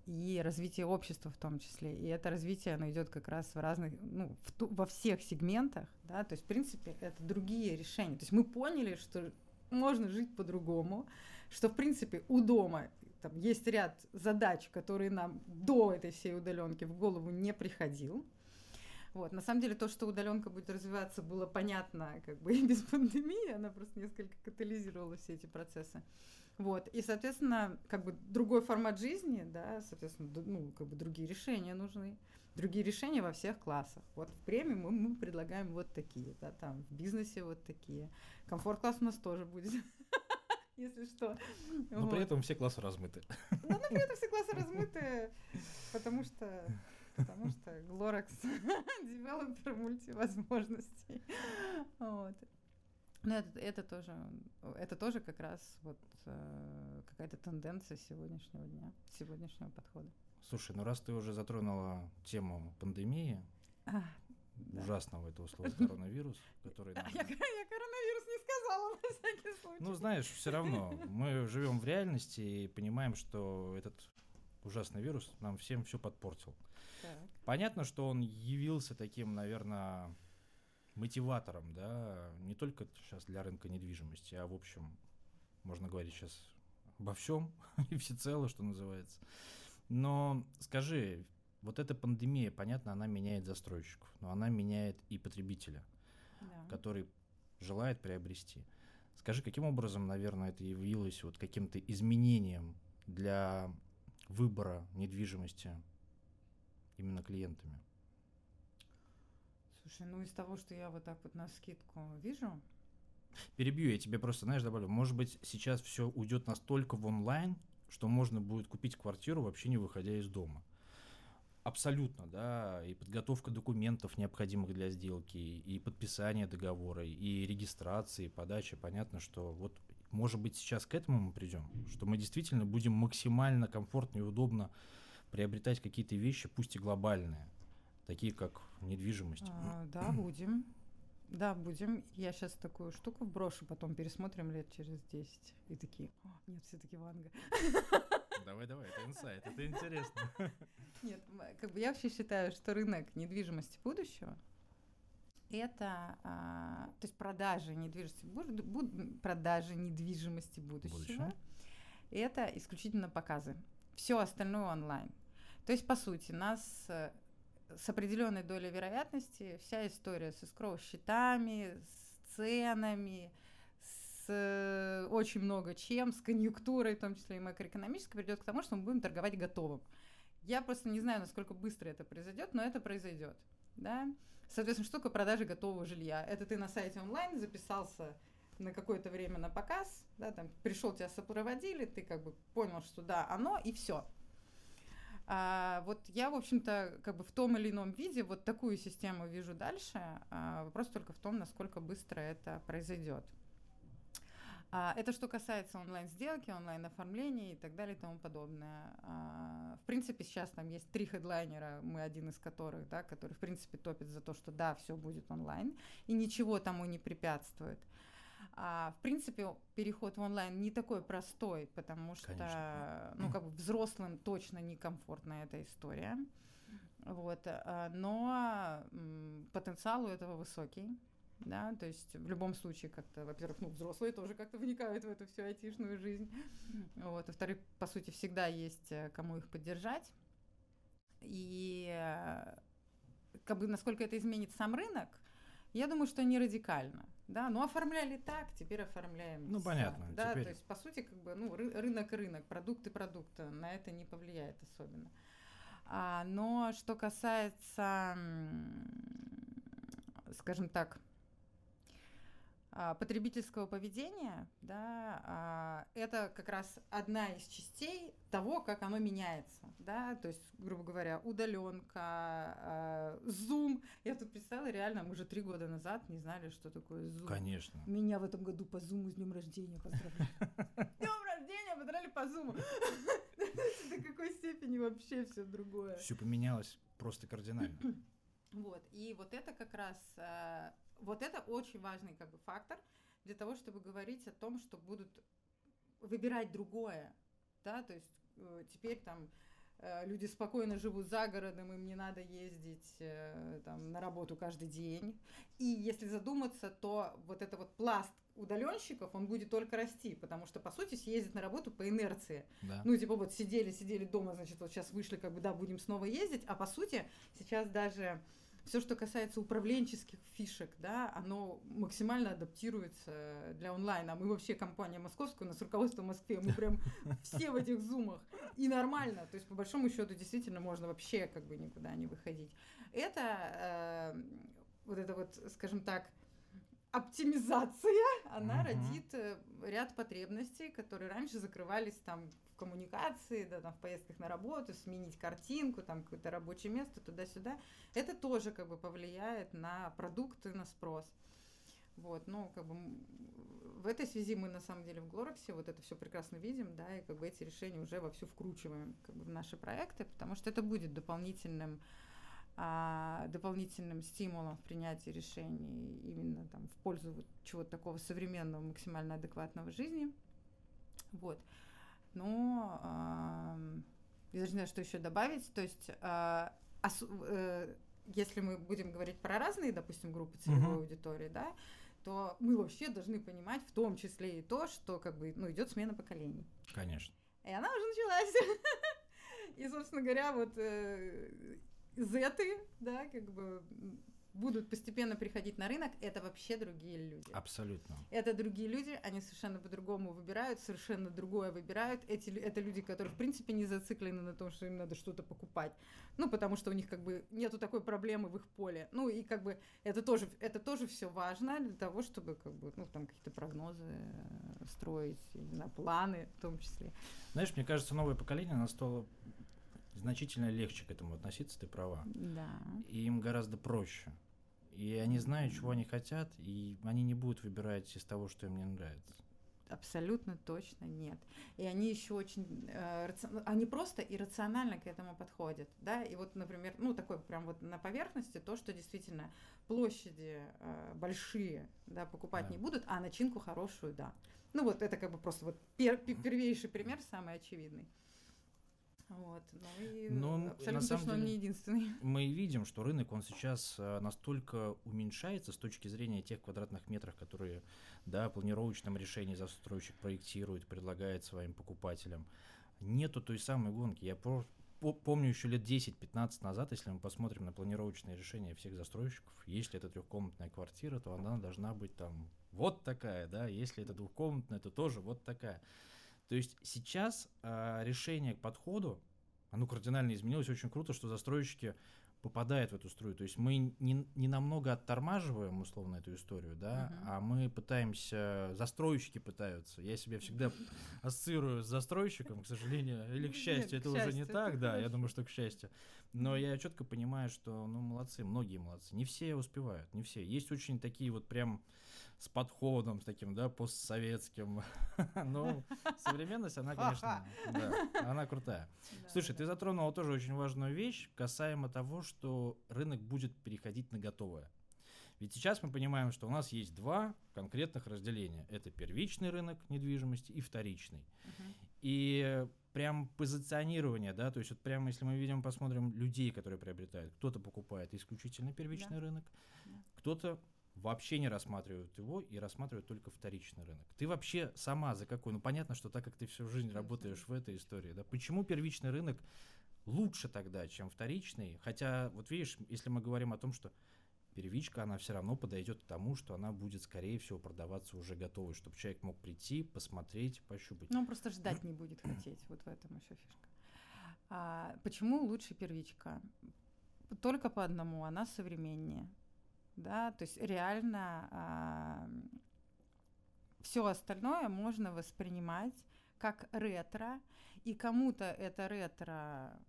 и развитие общества в том числе. И это развитие, оно идет как раз в разных, ну, в ту, во всех сегментах, да, то есть, в принципе, это другие решения. То есть мы поняли, что можно жить по-другому, что, в принципе, у дома там есть ряд задач, которые нам до этой всей удаленки в голову не приходил. Вот. На самом деле то, что удаленка будет развиваться, было понятно как бы <laughs> и без пандемии, она просто несколько катализировала все эти процессы. Вот. И, соответственно, как бы другой формат жизни, да, соответственно, ну, как бы другие решения нужны. Другие решения во всех классах. Вот в премии мы, мы предлагаем вот такие, да, там в бизнесе вот такие. Комфорт-класс у нас тоже будет. <laughs> если что. Но вот. при этом все классы размыты. Ну, но при этом все классы размыты, потому что потому что Glorex <laughs> девелопер мультивозможностей. Вот. Но это, это тоже, это тоже как раз вот э, какая-то тенденция сегодняшнего дня, сегодняшнего подхода. Слушай, ну раз ты уже затронула тему пандемии, а, ужасного этого слова <laughs> коронавирус, который... Нам... Я, я коронавирус не сказала, на всякий случай. Ну, знаешь, все равно, мы живем в реальности и понимаем, что этот ужасный вирус нам всем все подпортил. Так. Понятно, что он явился таким, наверное, мотиватором, да, не только сейчас для рынка недвижимости, а в общем, можно говорить сейчас обо всем <laughs> и всецело, что называется. Но скажи, вот эта пандемия, понятно, она меняет застройщиков, но она меняет и потребителя, да. который желает приобрести. Скажи, каким образом, наверное, это явилось вот каким-то изменением для выбора недвижимости именно клиентами? Слушай, ну из того, что я вот так вот на скидку вижу. Перебью, я тебе просто, знаешь, добавлю. Может быть, сейчас все уйдет настолько в онлайн, что можно будет купить квартиру, вообще не выходя из дома. Абсолютно, да, и подготовка документов, необходимых для сделки, и подписание договора, и регистрации, и подача. Понятно, что вот, может быть, сейчас к этому мы придем, что мы действительно будем максимально комфортно и удобно приобретать какие-то вещи, пусть и глобальные, такие как недвижимость. А, да, будем. Да, будем. Я сейчас такую штуку брошу, потом пересмотрим лет через 10. И такие, нет, все-таки Ванга. <laughs> Давай, давай, это инсайт, это интересно. <laughs> Нет, как бы я вообще считаю, что рынок недвижимости будущего это, а, то есть продажи недвижимости, буд, продажи недвижимости будущего, Будущее. это исключительно показы. Все остальное онлайн. То есть, по сути, нас э, с определенной долей вероятности вся история с искроу счетами, с ценами, с э, очень много чем, с конъюнктурой, в том числе и макроэкономической, придет к тому, что мы будем торговать готовым. Я просто не знаю, насколько быстро это произойдет, но это произойдет. Да? Соответственно, такое продажи готового жилья? Это ты на сайте онлайн записался на какое-то время на показ, да, там пришел, тебя сопроводили, ты как бы понял, что да, оно, и все. А, вот я, в общем-то, как бы в том или ином виде вот такую систему вижу дальше. А, вопрос только в том, насколько быстро это произойдет. А, это что касается онлайн-сделки, онлайн-оформления и так далее и тому подобное. А, в принципе, сейчас там есть три хедлайнера, мы один из которых, да, который, в принципе, топит за то, что да, все будет онлайн, и ничего тому не препятствует. А, в принципе, переход в онлайн не такой простой, потому что, Конечно. ну, как бы взрослым точно некомфортна эта история. Вот, а, но потенциал у этого высокий да, то есть в любом случае как-то, во-первых, ну, взрослые тоже как-то вникают в эту всю айтишную жизнь, вот, во-вторых, по сути, всегда есть э, кому их поддержать, и э, как бы насколько это изменит сам рынок, я думаю, что не радикально, да, ну оформляли так, теперь оформляем. Ну понятно. Да, теперь... то есть по сути как бы ну ры- рынок и рынок, продукты продукта, на это не повлияет особенно. А, но что касается, скажем так, потребительского поведения, да, а, это как раз одна из частей того, как оно меняется, да, то есть, грубо говоря, удаленка, а, Zoom. Я тут представила, реально, мы уже три года назад не знали, что такое Zoom. Конечно. Меня в этом году по Zoom с днем рождения поздравляю. <laughs> Днем рождения поздравили по Zoom. <laughs> До какой степени вообще все другое. Все поменялось просто кардинально. <clears throat> Вот, и вот это как раз вот это очень важный как бы фактор для того, чтобы говорить о том, что будут выбирать другое, да, то есть э, теперь там э, люди спокойно живут за городом, им не надо ездить э, там, на работу каждый день. И если задуматься, то вот это вот пласт удаленщиков, он будет только расти, потому что, по сути, съездить на работу по инерции. Да. Ну, типа вот сидели, сидели дома, значит, вот сейчас вышли, как бы, да, будем снова ездить, а по сути, сейчас даже все, что касается управленческих фишек, да, оно максимально адаптируется для онлайна. А мы вообще компания московская, у нас руководство в Москве, мы прям <laughs> все в этих зумах. И нормально. То есть, по большому счету, действительно можно вообще как бы никуда не выходить. Это э, вот это вот, скажем так, оптимизация, она Мгм. родит э, ряд потребностей, которые раньше закрывались там в коммуникации, да, там в поездках на работу, сменить картинку, там какое-то рабочее место туда-сюда. Это тоже как бы повлияет на продукты, на спрос. Вот, ну, как бы в этой связи мы на самом деле в Глораксе вот это все прекрасно видим, да, и как бы эти решения уже вовсю вкручиваем как бы в наши проекты, потому что это будет дополнительным а, дополнительным стимулом в принятии решений именно там в пользу вот чего-то такого современного, максимально адекватного жизни. Вот. Но ам, я даже не знаю, что еще добавить. То есть, а, осу- э, если мы будем говорить про разные, допустим, группы целевой Мгм. аудитории, да, то мы вообще должны понимать в том числе и то, что как бы ну, идет смена поколений. Конечно. И она уже началась. <laughs> И, собственно говоря, вот э, зеты, да, как бы будут постепенно приходить на рынок, это вообще другие люди. Абсолютно. Это другие люди, они совершенно по-другому выбирают, совершенно другое выбирают. Эти, это люди, которые, в принципе, не зациклены на том, что им надо что-то покупать. Ну, потому что у них как бы нету такой проблемы в их поле. Ну, и как бы это тоже, это тоже все важно для того, чтобы как бы, ну, там какие-то прогнозы э, строить, знаю, планы в том числе. Знаешь, мне кажется, новое поколение, оно стало значительно легче к этому относиться, ты права. Да. И им гораздо проще. И они знают, чего они хотят, и они не будут выбирать из того, что им не нравится. Абсолютно точно нет. И они еще очень, э, рацион- они просто иррационально к этому подходят, да. И вот, например, ну такой прям вот на поверхности то, что действительно площади э, большие, да, покупать Да. не будут, а начинку хорошую, да. Ну вот это как бы просто вот пер- пе- первейший пример, самый очевидный. Вот, ну и Ну, на абсолютно самом точно он не деле, единственный. <laughs> Мы видим, что рынок, он сейчас э, настолько уменьшается с точки зрения тех квадратных метров, которые, да, в планировочном решении застройщик проектирует, предлагает своим покупателям. Нету той самой гонки. Я про- по- помню еще лет 10-15 назад, если мы посмотрим на планировочные решения всех застройщиков, если это трехкомнатная квартира, то она должна быть там вот такая, да, если это двухкомнатная, то тоже вот такая. То есть сейчас а, решение к подходу, оно кардинально изменилось. Очень круто, что застройщики попадают в эту струю. То есть мы не, не намного оттормаживаем, условно, эту историю, да, Мгм. а мы пытаемся, застройщики пытаются. Я себя всегда ассоциирую с застройщиком, к сожалению, или к Нет, счастью, к это уже не так, да, я думаю, что к счастью. Но я четко понимаю, что, ну, молодцы, многие молодцы. Не все успевают, не все. Есть очень такие вот прям с подходом, с таким, да, постсоветским. <laughs> Но современность, она, конечно, да, она крутая. Да, Слушай, да. ты затронула тоже очень важную вещь касаемо того, что рынок будет переходить на готовое. Ведь сейчас мы понимаем, что у нас есть два конкретных разделения. Это первичный рынок недвижимости и вторичный. Мгм. И прям позиционирование, да, то есть вот прямо если мы видим, посмотрим людей, которые приобретают, кто-то покупает исключительно первичный рынок, Да. кто-то вообще не рассматривает его и рассматривает только вторичный рынок. Ты вообще сама за какой? Ну понятно, что так как ты всю жизнь работаешь в этой истории, да, почему первичный рынок лучше тогда, чем вторичный? Хотя, вот видишь, если мы говорим о том, что первичка, она все равно подойдет к тому, что она будет, скорее всего, продаваться уже готовой, чтобы человек мог прийти, посмотреть, пощупать. Ну, он просто ждать не будет хотеть. Вот в этом еще фишка. А, почему лучше первичка? Только по одному, она современнее. Да, то есть реально все остальное можно воспринимать как ретро, и кому-то это ретро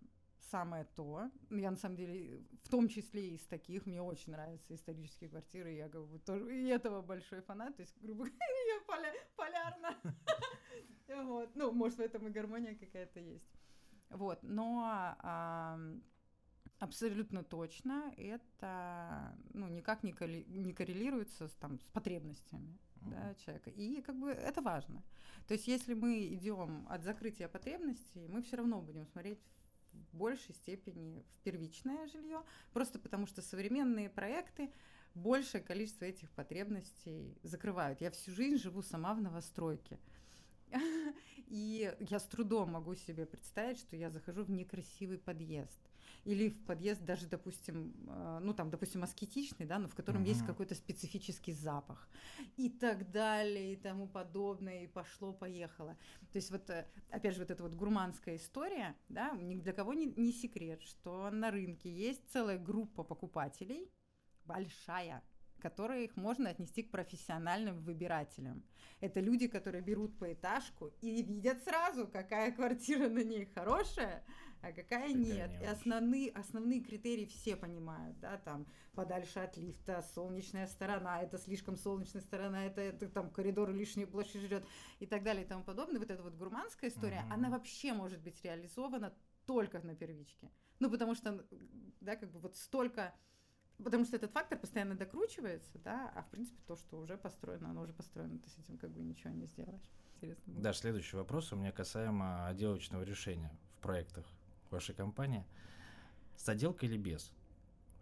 самое то. Я на самом деле, в том числе и из таких, мне очень нравятся исторические квартиры, я как бы тоже и этого большой фанат, то есть, грубо говоря, <laughs> я поля- полярна. <laughs> Вот. Ну, может, в этом и гармония какая-то есть. Вот, но абсолютно точно это ну, никак не, колли- не коррелируется с, там, с потребностями да, человека. И как бы это важно. То есть, если мы идем от закрытия потребностей, мы все равно будем смотреть в большей степени в первичное жилье, просто потому что современные проекты большее количество этих потребностей закрывают. Я всю жизнь живу сама в новостройке. <laughs> И я с трудом могу себе представить, что я захожу в некрасивый подъезд. Или в подъезд даже, допустим, э, ну там, допустим, аскетичный, да, но в котором uh-huh. есть какой-то специфический запах. И так далее, и тому подобное, и пошло-поехало. То есть вот, э, опять же, вот эта вот гурманская история, да, ни для кого не, не секрет, что на рынке есть целая группа покупателей, большая, их можно отнести к профессиональным выбирателям. Это люди, которые берут по этажку и видят сразу, какая квартира на ней хорошая, а какая, какая нет. И основные, основные критерии все понимают, да, там подальше от лифта, солнечная сторона, это слишком солнечная сторона, это, это там коридор лишнюю площадь жрет и так далее и тому подобное. Вот эта вот гурманская история, mm-hmm. она вообще может быть реализована только на первичке. Ну, потому что, да, как бы вот столько Потому что этот фактор постоянно докручивается, да, а в принципе то, что уже построено, оно уже построено, ты с этим как бы ничего не сделаешь. Интересно. Будет. Да, следующий вопрос у меня касаемо отделочного решения в проектах вашей компании. С отделкой или без?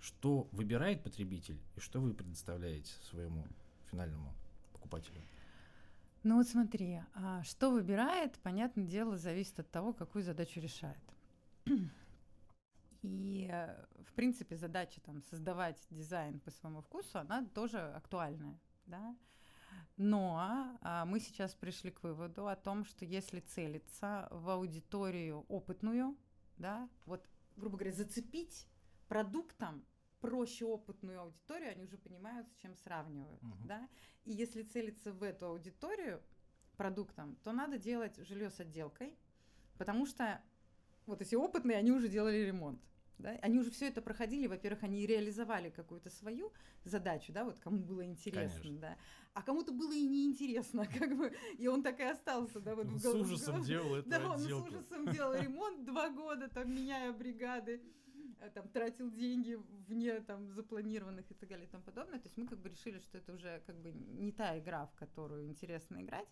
Что выбирает потребитель и что вы предоставляете своему финальному покупателю? Ну вот смотри, а что выбирает, понятное дело, зависит от того, какую задачу решает. И, э, в принципе, задача там создавать дизайн по своему вкусу, она тоже актуальная, да. Но а, мы сейчас пришли к выводу о том, что если целиться в аудиторию опытную, да, вот, грубо говоря, зацепить продуктом проще опытную аудиторию, они уже понимают, с чем сравнивают, uh-huh. да. И если целиться в эту аудиторию продуктом, то надо делать жилье с отделкой, потому что вот эти опытные, они уже делали ремонт. Да? Они уже все это проходили, во-первых, они реализовали какую-то свою задачу, да, вот кому было интересно, Конечно. да, а кому-то было и неинтересно, <laughs> как бы, и он так и остался, да, вот <laughs> он с ужасом делал это Да, он с ужасом делал ремонт <laughs> два года, там, меняя бригады, э, там, тратил деньги вне, там, запланированных и так далее и тому подобное, то есть мы как бы решили, что это уже как бы не та игра, в которую интересно играть,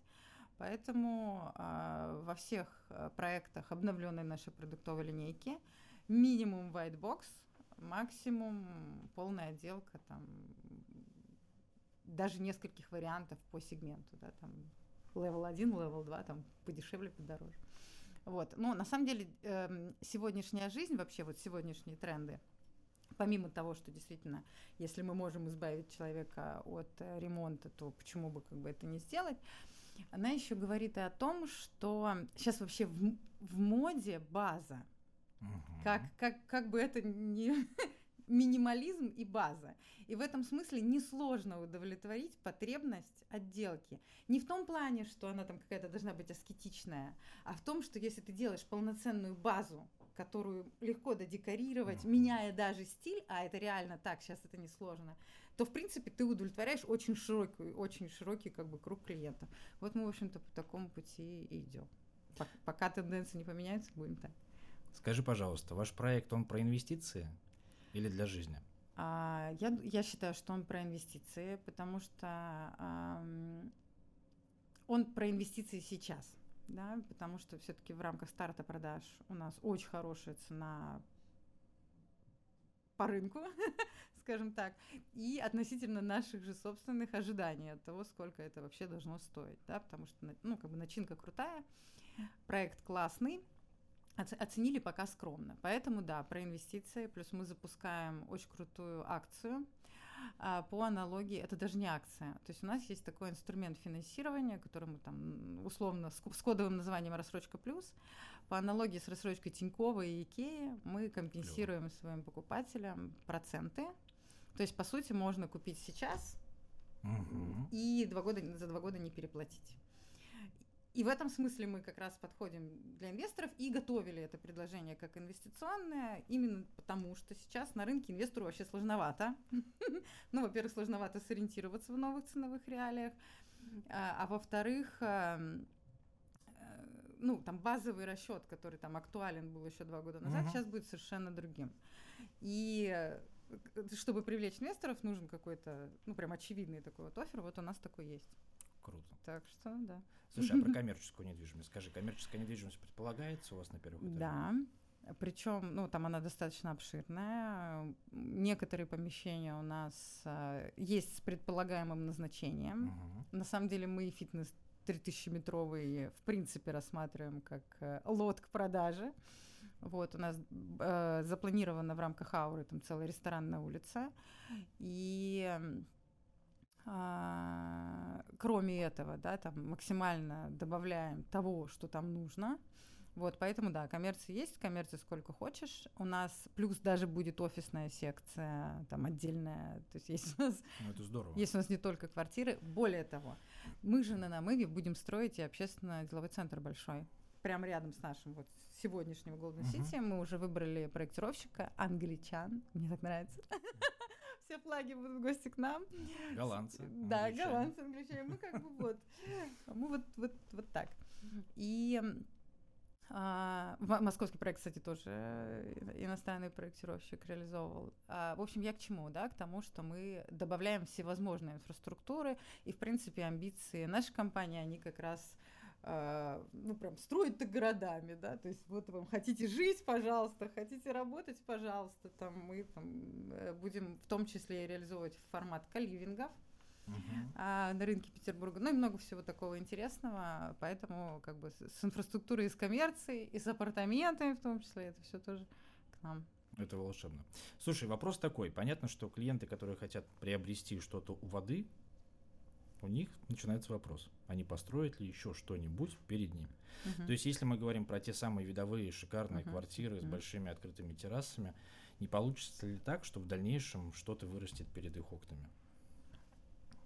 Поэтому э, во всех э, проектах обновленной нашей продуктовой линейки минимум white box, максимум полная отделка, там даже нескольких вариантов по сегменту, да, там level 1, level 2, там подешевле, подороже. Вот. Но на самом деле э, сегодняшняя жизнь, вообще вот сегодняшние тренды, помимо того, что действительно, если мы можем избавить человека от э, ремонта, то почему бы как бы это не сделать, она еще говорит и о том, что сейчас вообще в, в моде база. Угу. Как, как, как бы это не <laughs> минимализм и база. И в этом смысле несложно удовлетворить потребность отделки. Не в том плане, что она там какая-то должна быть аскетичная, а в том, что если ты делаешь полноценную базу, которую легко додекорировать, mm меняя даже стиль, а это реально так, сейчас это несложно, то, в принципе, ты удовлетворяешь очень широкий, очень широкий как бы, круг клиентов. Вот мы, в общем-то, по такому пути и идем. Пока тенденции не поменяются, будем так. Скажи, пожалуйста, ваш проект, он про инвестиции или для жизни? А, я, я считаю, что он про инвестиции, потому что а, он про инвестиции сейчас, да, потому что все-таки в рамках старта продаж у нас очень хорошая цена по рынку, <laughs> скажем так, и относительно наших же собственных ожиданий от того, сколько это вообще должно стоить, да, потому что, ну, как бы начинка крутая, проект классный, оценили пока скромно. Поэтому, да, про инвестиции. Плюс мы запускаем очень крутую акцию а, по аналогии, это даже не акция. То есть у нас есть такой инструмент финансирования, который мы там условно с, с кодовым названием «Рассрочка плюс». По аналогии с рассрочкой Тинькова и Икеи мы компенсируем Клево. своим покупателям проценты. То есть, по сути, можно купить сейчас угу. и два года, за два года не переплатить. И в этом смысле мы как раз подходим для инвесторов и готовили это предложение как инвестиционное, именно потому что сейчас на рынке инвестору вообще сложновато. <laughs> Ну, во-первых, сложновато сориентироваться в новых ценовых реалиях, а, а во-вторых, эм, э, ну, там базовый расчет, который там актуален был еще два года назад, сейчас будет совершенно другим. И э, чтобы привлечь инвесторов, нужен какой-то, ну, прям очевидный такой вот офер, вот у нас такой есть. Круто. Так что, да. Слушай, а про <laughs> коммерческую недвижимость? Скажи, коммерческая недвижимость предполагается у вас на первых этажах? Да. Причем, ну, там она достаточно обширная. Некоторые помещения у нас э, есть с предполагаемым назначением. Мгм. На самом деле мы фитнес 3000-метровый в принципе рассматриваем как э, лот к продаже. Вот, у нас э, запланировано в рамках ауры там целый ресторан на улице. И а, кроме этого, да, там максимально добавляем того, что там нужно. Вот, поэтому, да, коммерции есть, коммерции сколько хочешь. У нас плюс даже будет офисная секция, там отдельная. То есть есть у нас Ну, это здорово. есть у нас не только квартиры. Более того, мы же на Намыве будем строить и общественно-деловой центр большой. Прямо рядом с нашим вот сегодняшним Golden. City. Мы уже выбрали проектировщика, англичан. Мне так нравится. <laughs> Все флаги будут в гости к нам. Голландцы. Да, англичане. голландцы, англичане. Мы как бы вот. Мы вот, вот, вот так. И а, в- московский проект, кстати, тоже э, иностранный проектировщик реализовывал. А, в общем, я к чему, да? К тому, что мы добавляем всевозможные инфраструктуры, и, в принципе, амбиции нашей компании, они как раз а, ну, прям строить-то городами, да, то есть вот вам хотите жить, пожалуйста, хотите работать, пожалуйста, там мы там, э, будем в том числе и реализовывать формат каливингов, а, на рынке Петербурга. Ну и много всего такого интересного. Поэтому как бы с, с инфраструктурой, и с коммерцией, и с апартаментами в том числе, это все тоже к нам. Это волшебно. Слушай, вопрос такой. Понятно, что клиенты, которые хотят приобрести что-то у воды, у них начинается вопрос, они построят ли еще что-нибудь перед ними. Мгм. То есть, если мы говорим про те самые видовые шикарные Мгм. квартиры с Мгм. большими открытыми террасами, не получится ли так, что в дальнейшем что-то вырастет перед их окнами?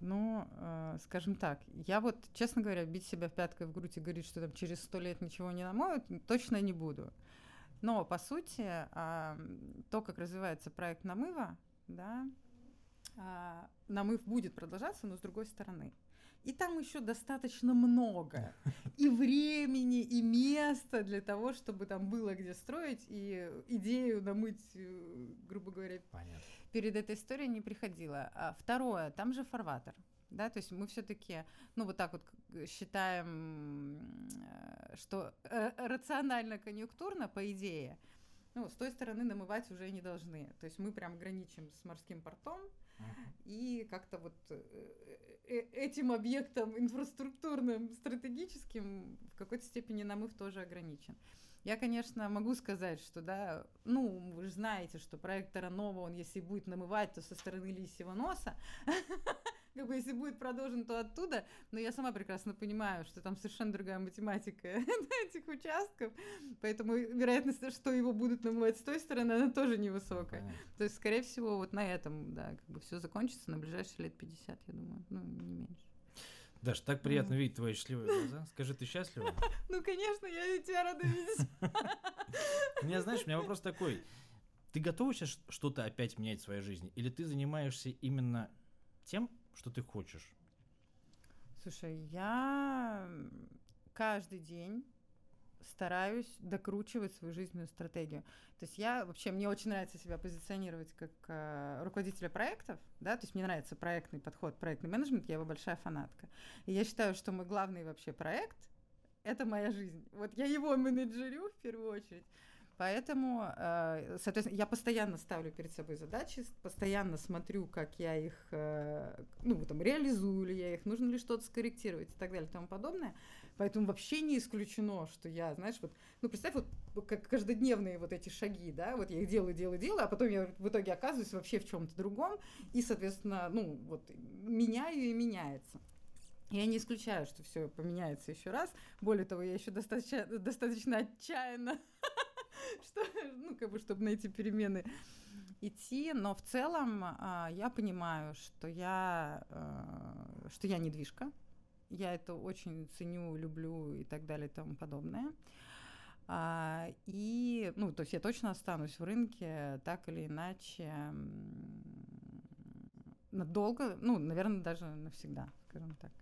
Ну, э, скажем так, я вот, честно говоря, бить себя пяткой в грудь и говорить, что там через сто лет ничего не намоют, точно не буду. Но, по сути, а, м, то, как развивается проект намыва, да, а, намыв будет продолжаться, но с другой стороны. И там еще достаточно много <laughs> и времени, и места для того, чтобы там было где строить, и идею намыть, э, грубо говоря, Понятно. перед этой историей не приходило. А второе, там же фарватер. Да, то есть мы все-таки, ну, вот так вот считаем, э, что э, рационально, конъюнктурно, по идее, ну, с той стороны намывать уже не должны. То есть мы прям граничим с морским портом. И как-то вот э, э, этим объектом инфраструктурным, стратегическим в какой-то степени намыв тоже ограничен. Я, конечно, могу сказать, что, да, ну, вы же знаете, что проект Таранова, он если будет намывать, то со стороны лисьего носа, <laughs> как бы если будет продолжен, то оттуда, но я сама прекрасно понимаю, что там совершенно другая математика <laughs> этих участков, поэтому вероятность, что его будут намывать с той стороны, она тоже невысокая. Понятно. То есть, скорее всего, вот на этом, да, как бы все закончится на ближайшие лет 50, я думаю, ну, не меньше. Даш, так приятно Мгм. видеть твои счастливые глаза. Скажи, ты счастлива? <laughs> Ну, конечно, я тебя рада видеть. <laughs> У меня, знаешь, у меня вопрос такой. Ты готова сейчас что-то опять менять в своей жизни? Или ты занимаешься именно тем, что ты хочешь? Слушай, я каждый день стараюсь докручивать свою жизненную стратегию. То есть я вообще, мне очень нравится себя позиционировать как э, руководителя проектов, да, то есть мне нравится проектный подход, проектный менеджмент, я его большая фанатка. И я считаю, что мой главный вообще проект — это моя жизнь. Вот я его менеджерю в первую очередь. Поэтому, э, соответственно, я постоянно ставлю перед собой задачи, постоянно смотрю, как я их, э, ну, там, реализую ли я их, нужно ли что-то скорректировать и так далее и тому подобное. Поэтому вообще не исключено, что я, знаешь, вот, ну, представь, вот как каждодневные вот эти шаги, да, вот я их делаю, делаю, делаю, а потом я в итоге оказываюсь вообще в чем-то другом, и, соответственно, ну, вот, меняю и меняется. Я не исключаю, что все поменяется еще раз. Более того, я еще достаточно, достаточно отчаянно, <laughs> что, ну, как бы, чтобы на эти перемены идти. Но в целом а, я понимаю, что я, а, что я недвижка. Я это очень ценю, люблю и так далее и тому подобное. А, и, ну, то есть я точно останусь в рынке так или иначе надолго, ну, наверное, даже навсегда, скажем так.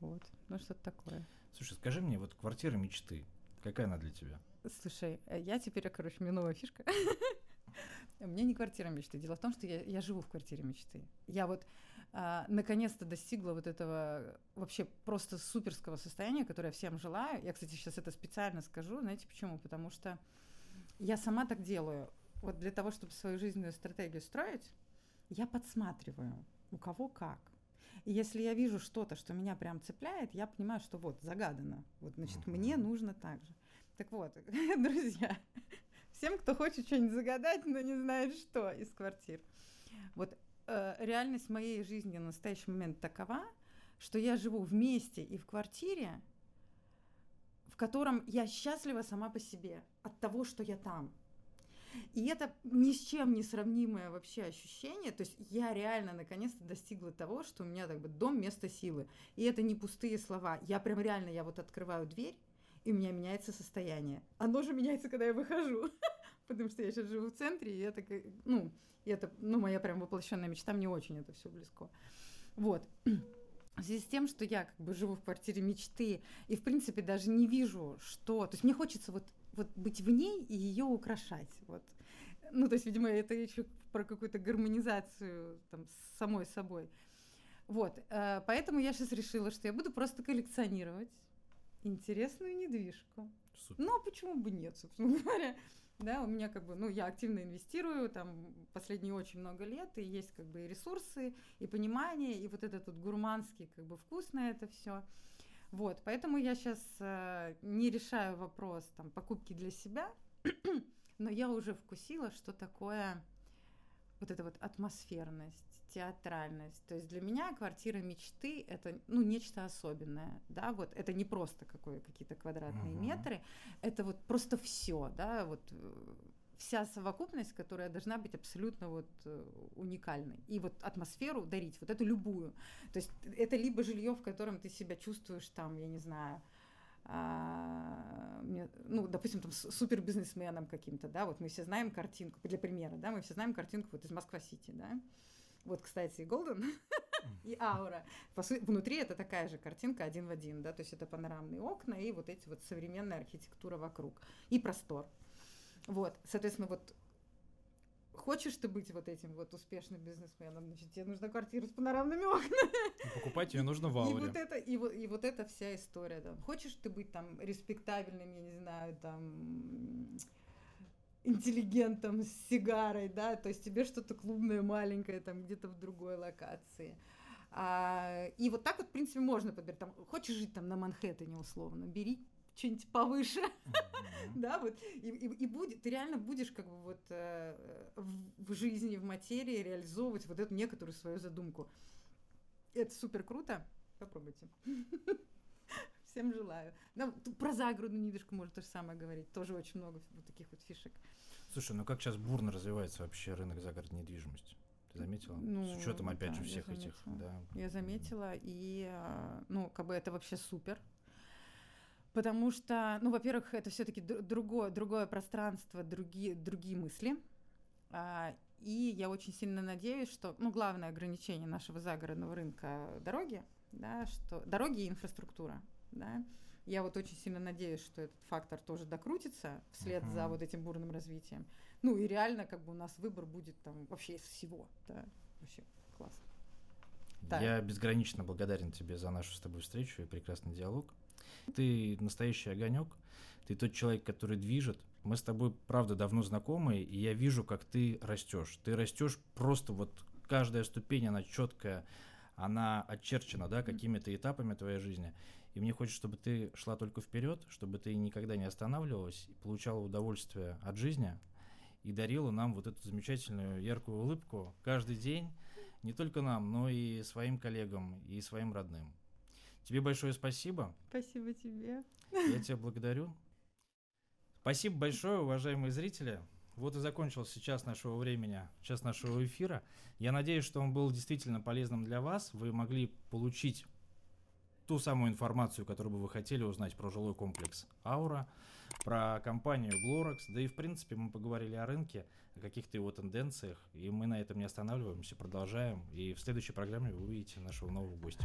Вот, ну что-то такое. Слушай, скажи мне, вот квартира мечты, какая она для тебя? Слушай, э, я теперь, короче, у меня новая фишка. <laughs> У меня не квартира мечты. Дело в том, что я, я живу в квартире мечты. Я вот а, наконец-то достигла вот этого вообще просто суперского состояния, которое я всем желаю. Я, кстати, сейчас это специально скажу. Знаете почему? Потому что я сама так делаю. Вот для того, чтобы свою жизненную стратегию строить, я подсматриваю, у кого как. И если я вижу что-то, что меня прям цепляет, я понимаю, что вот, загадано. Вот, значит, мне нужно так же. Так вот, <laughs> друзья, всем, кто хочет что-нибудь загадать, но не знает, что из квартир. Вот э, реальность моей жизни на настоящий момент такова, что я живу вместе и в квартире, в котором я счастлива сама по себе от того, что я там. И это ни с чем не сравнимое вообще ощущение. То есть я реально наконец-то достигла того, что у меня как бы дом место силы. И это не пустые слова. Я прям реально, я вот открываю дверь, и у меня меняется состояние. Оно же меняется, когда я выхожу. <laughs> Потому что я сейчас живу в центре, и это, ну, и это, ну, моя прям воплощенная мечта, мне очень это все близко. Вот. В связи с тем, что я как бы живу в квартире мечты и, в принципе, даже не вижу, что... То есть мне хочется вот вот быть в ней и ее украшать. Вот. Ну, то есть, видимо, это еще про какую-то гармонизацию там, с самой собой. Вот, э, поэтому я сейчас решила, что я буду просто коллекционировать интересную недвижку. Супер. Ну, а почему бы нет, собственно <laughs> говоря? Да, у меня как бы, ну, я активно инвестирую, там, последние очень много лет, и есть как бы и ресурсы, и понимание, и вот этот вот гурманский как бы вкус на это все. Вот, поэтому я сейчас э, не решаю вопрос там покупки для себя, <clears throat> но я уже вкусила, что такое вот эта вот атмосферность, театральность. То есть для меня квартира мечты это ну нечто особенное, да, вот это не просто какое какие-то квадратные uh-huh. метры, это вот просто все, да, вот э, вся совокупность, которая должна быть абсолютно вот э, уникальной. И вот атмосферу дарить, вот эту любую. То есть это либо жилье, в котором ты себя чувствуешь там, я не знаю, а, ну, допустим, там супер бизнесменом каким-то, да, вот мы все знаем картинку, для примера, да, мы все знаем картинку вот из Москва-Сити, да, вот, кстати, и Голден, <laughs> и Аура. По сути, внутри это такая же картинка один в один, да, то есть это панорамные окна и вот эти вот современная архитектура вокруг. И простор. Вот, соответственно, вот хочешь ты быть вот этим вот успешным бизнесменом, значит, тебе нужна квартира с панорамными окнами. Покупать ее нужно в ауре. И вот это, и вот, и вот эта вся история, да. Хочешь ты быть там респектабельным, я не знаю, там интеллигентом с сигарой, да, то есть тебе что-то клубное маленькое там где-то в другой локации. А, и вот так вот, в принципе, можно подбирать. Там, хочешь жить там на Манхэттене условно, бери что-нибудь повыше, <laughs> да, вот, и, и, и будет, ты реально будешь как бы вот э, в, в жизни, в материи реализовывать вот эту некоторую свою задумку. Это супер круто, попробуйте. <laughs> Всем желаю. Да, про загородную недвижку можно то же самое говорить, тоже очень много вот таких вот фишек. Слушай, ну как сейчас бурно развивается вообще рынок загородной недвижимости? Ты заметила? Ну, С учетом, опять да, же, всех этих. Да. Я заметила, и, а, ну, как бы это вообще супер. Потому что, ну, во-первых, это все-таки другое, другое пространство, другие, другие мысли. А, и я очень сильно надеюсь, что, ну, главное ограничение нашего загородного рынка дороги, да, что дороги и инфраструктура, да. Я вот очень сильно надеюсь, что этот фактор тоже докрутится вслед uh-huh. за вот этим бурным развитием. Ну и реально, как бы у нас выбор будет там вообще из всего, да, вообще классно. Я безгранично благодарен тебе за нашу с тобой встречу и прекрасный диалог. Ты настоящий огонек, ты тот человек, который движет. Мы с тобой, правда, давно знакомы, и я вижу, как ты растешь. Ты растешь просто вот каждая ступень, она четкая, она очерчена, да, какими-то этапами твоей жизни. И мне хочется, чтобы ты шла только вперед, чтобы ты никогда не останавливалась, получала удовольствие от жизни и дарила нам вот эту замечательную яркую улыбку каждый день, не только нам, но и своим коллегам и своим родным. Тебе большое спасибо. Спасибо тебе. Я тебя благодарю. Спасибо большое, уважаемые зрители. Вот и закончился час нашего времени, час нашего эфира. Я надеюсь, что он был действительно полезным для вас. Вы могли получить ту самую информацию, которую бы вы хотели узнать про жилой комплекс Аура, про компанию Glorex, да и в принципе мы поговорили о рынке, о каких-то его тенденциях, и мы на этом не останавливаемся, продолжаем, и в следующей программе вы увидите нашего нового гостя.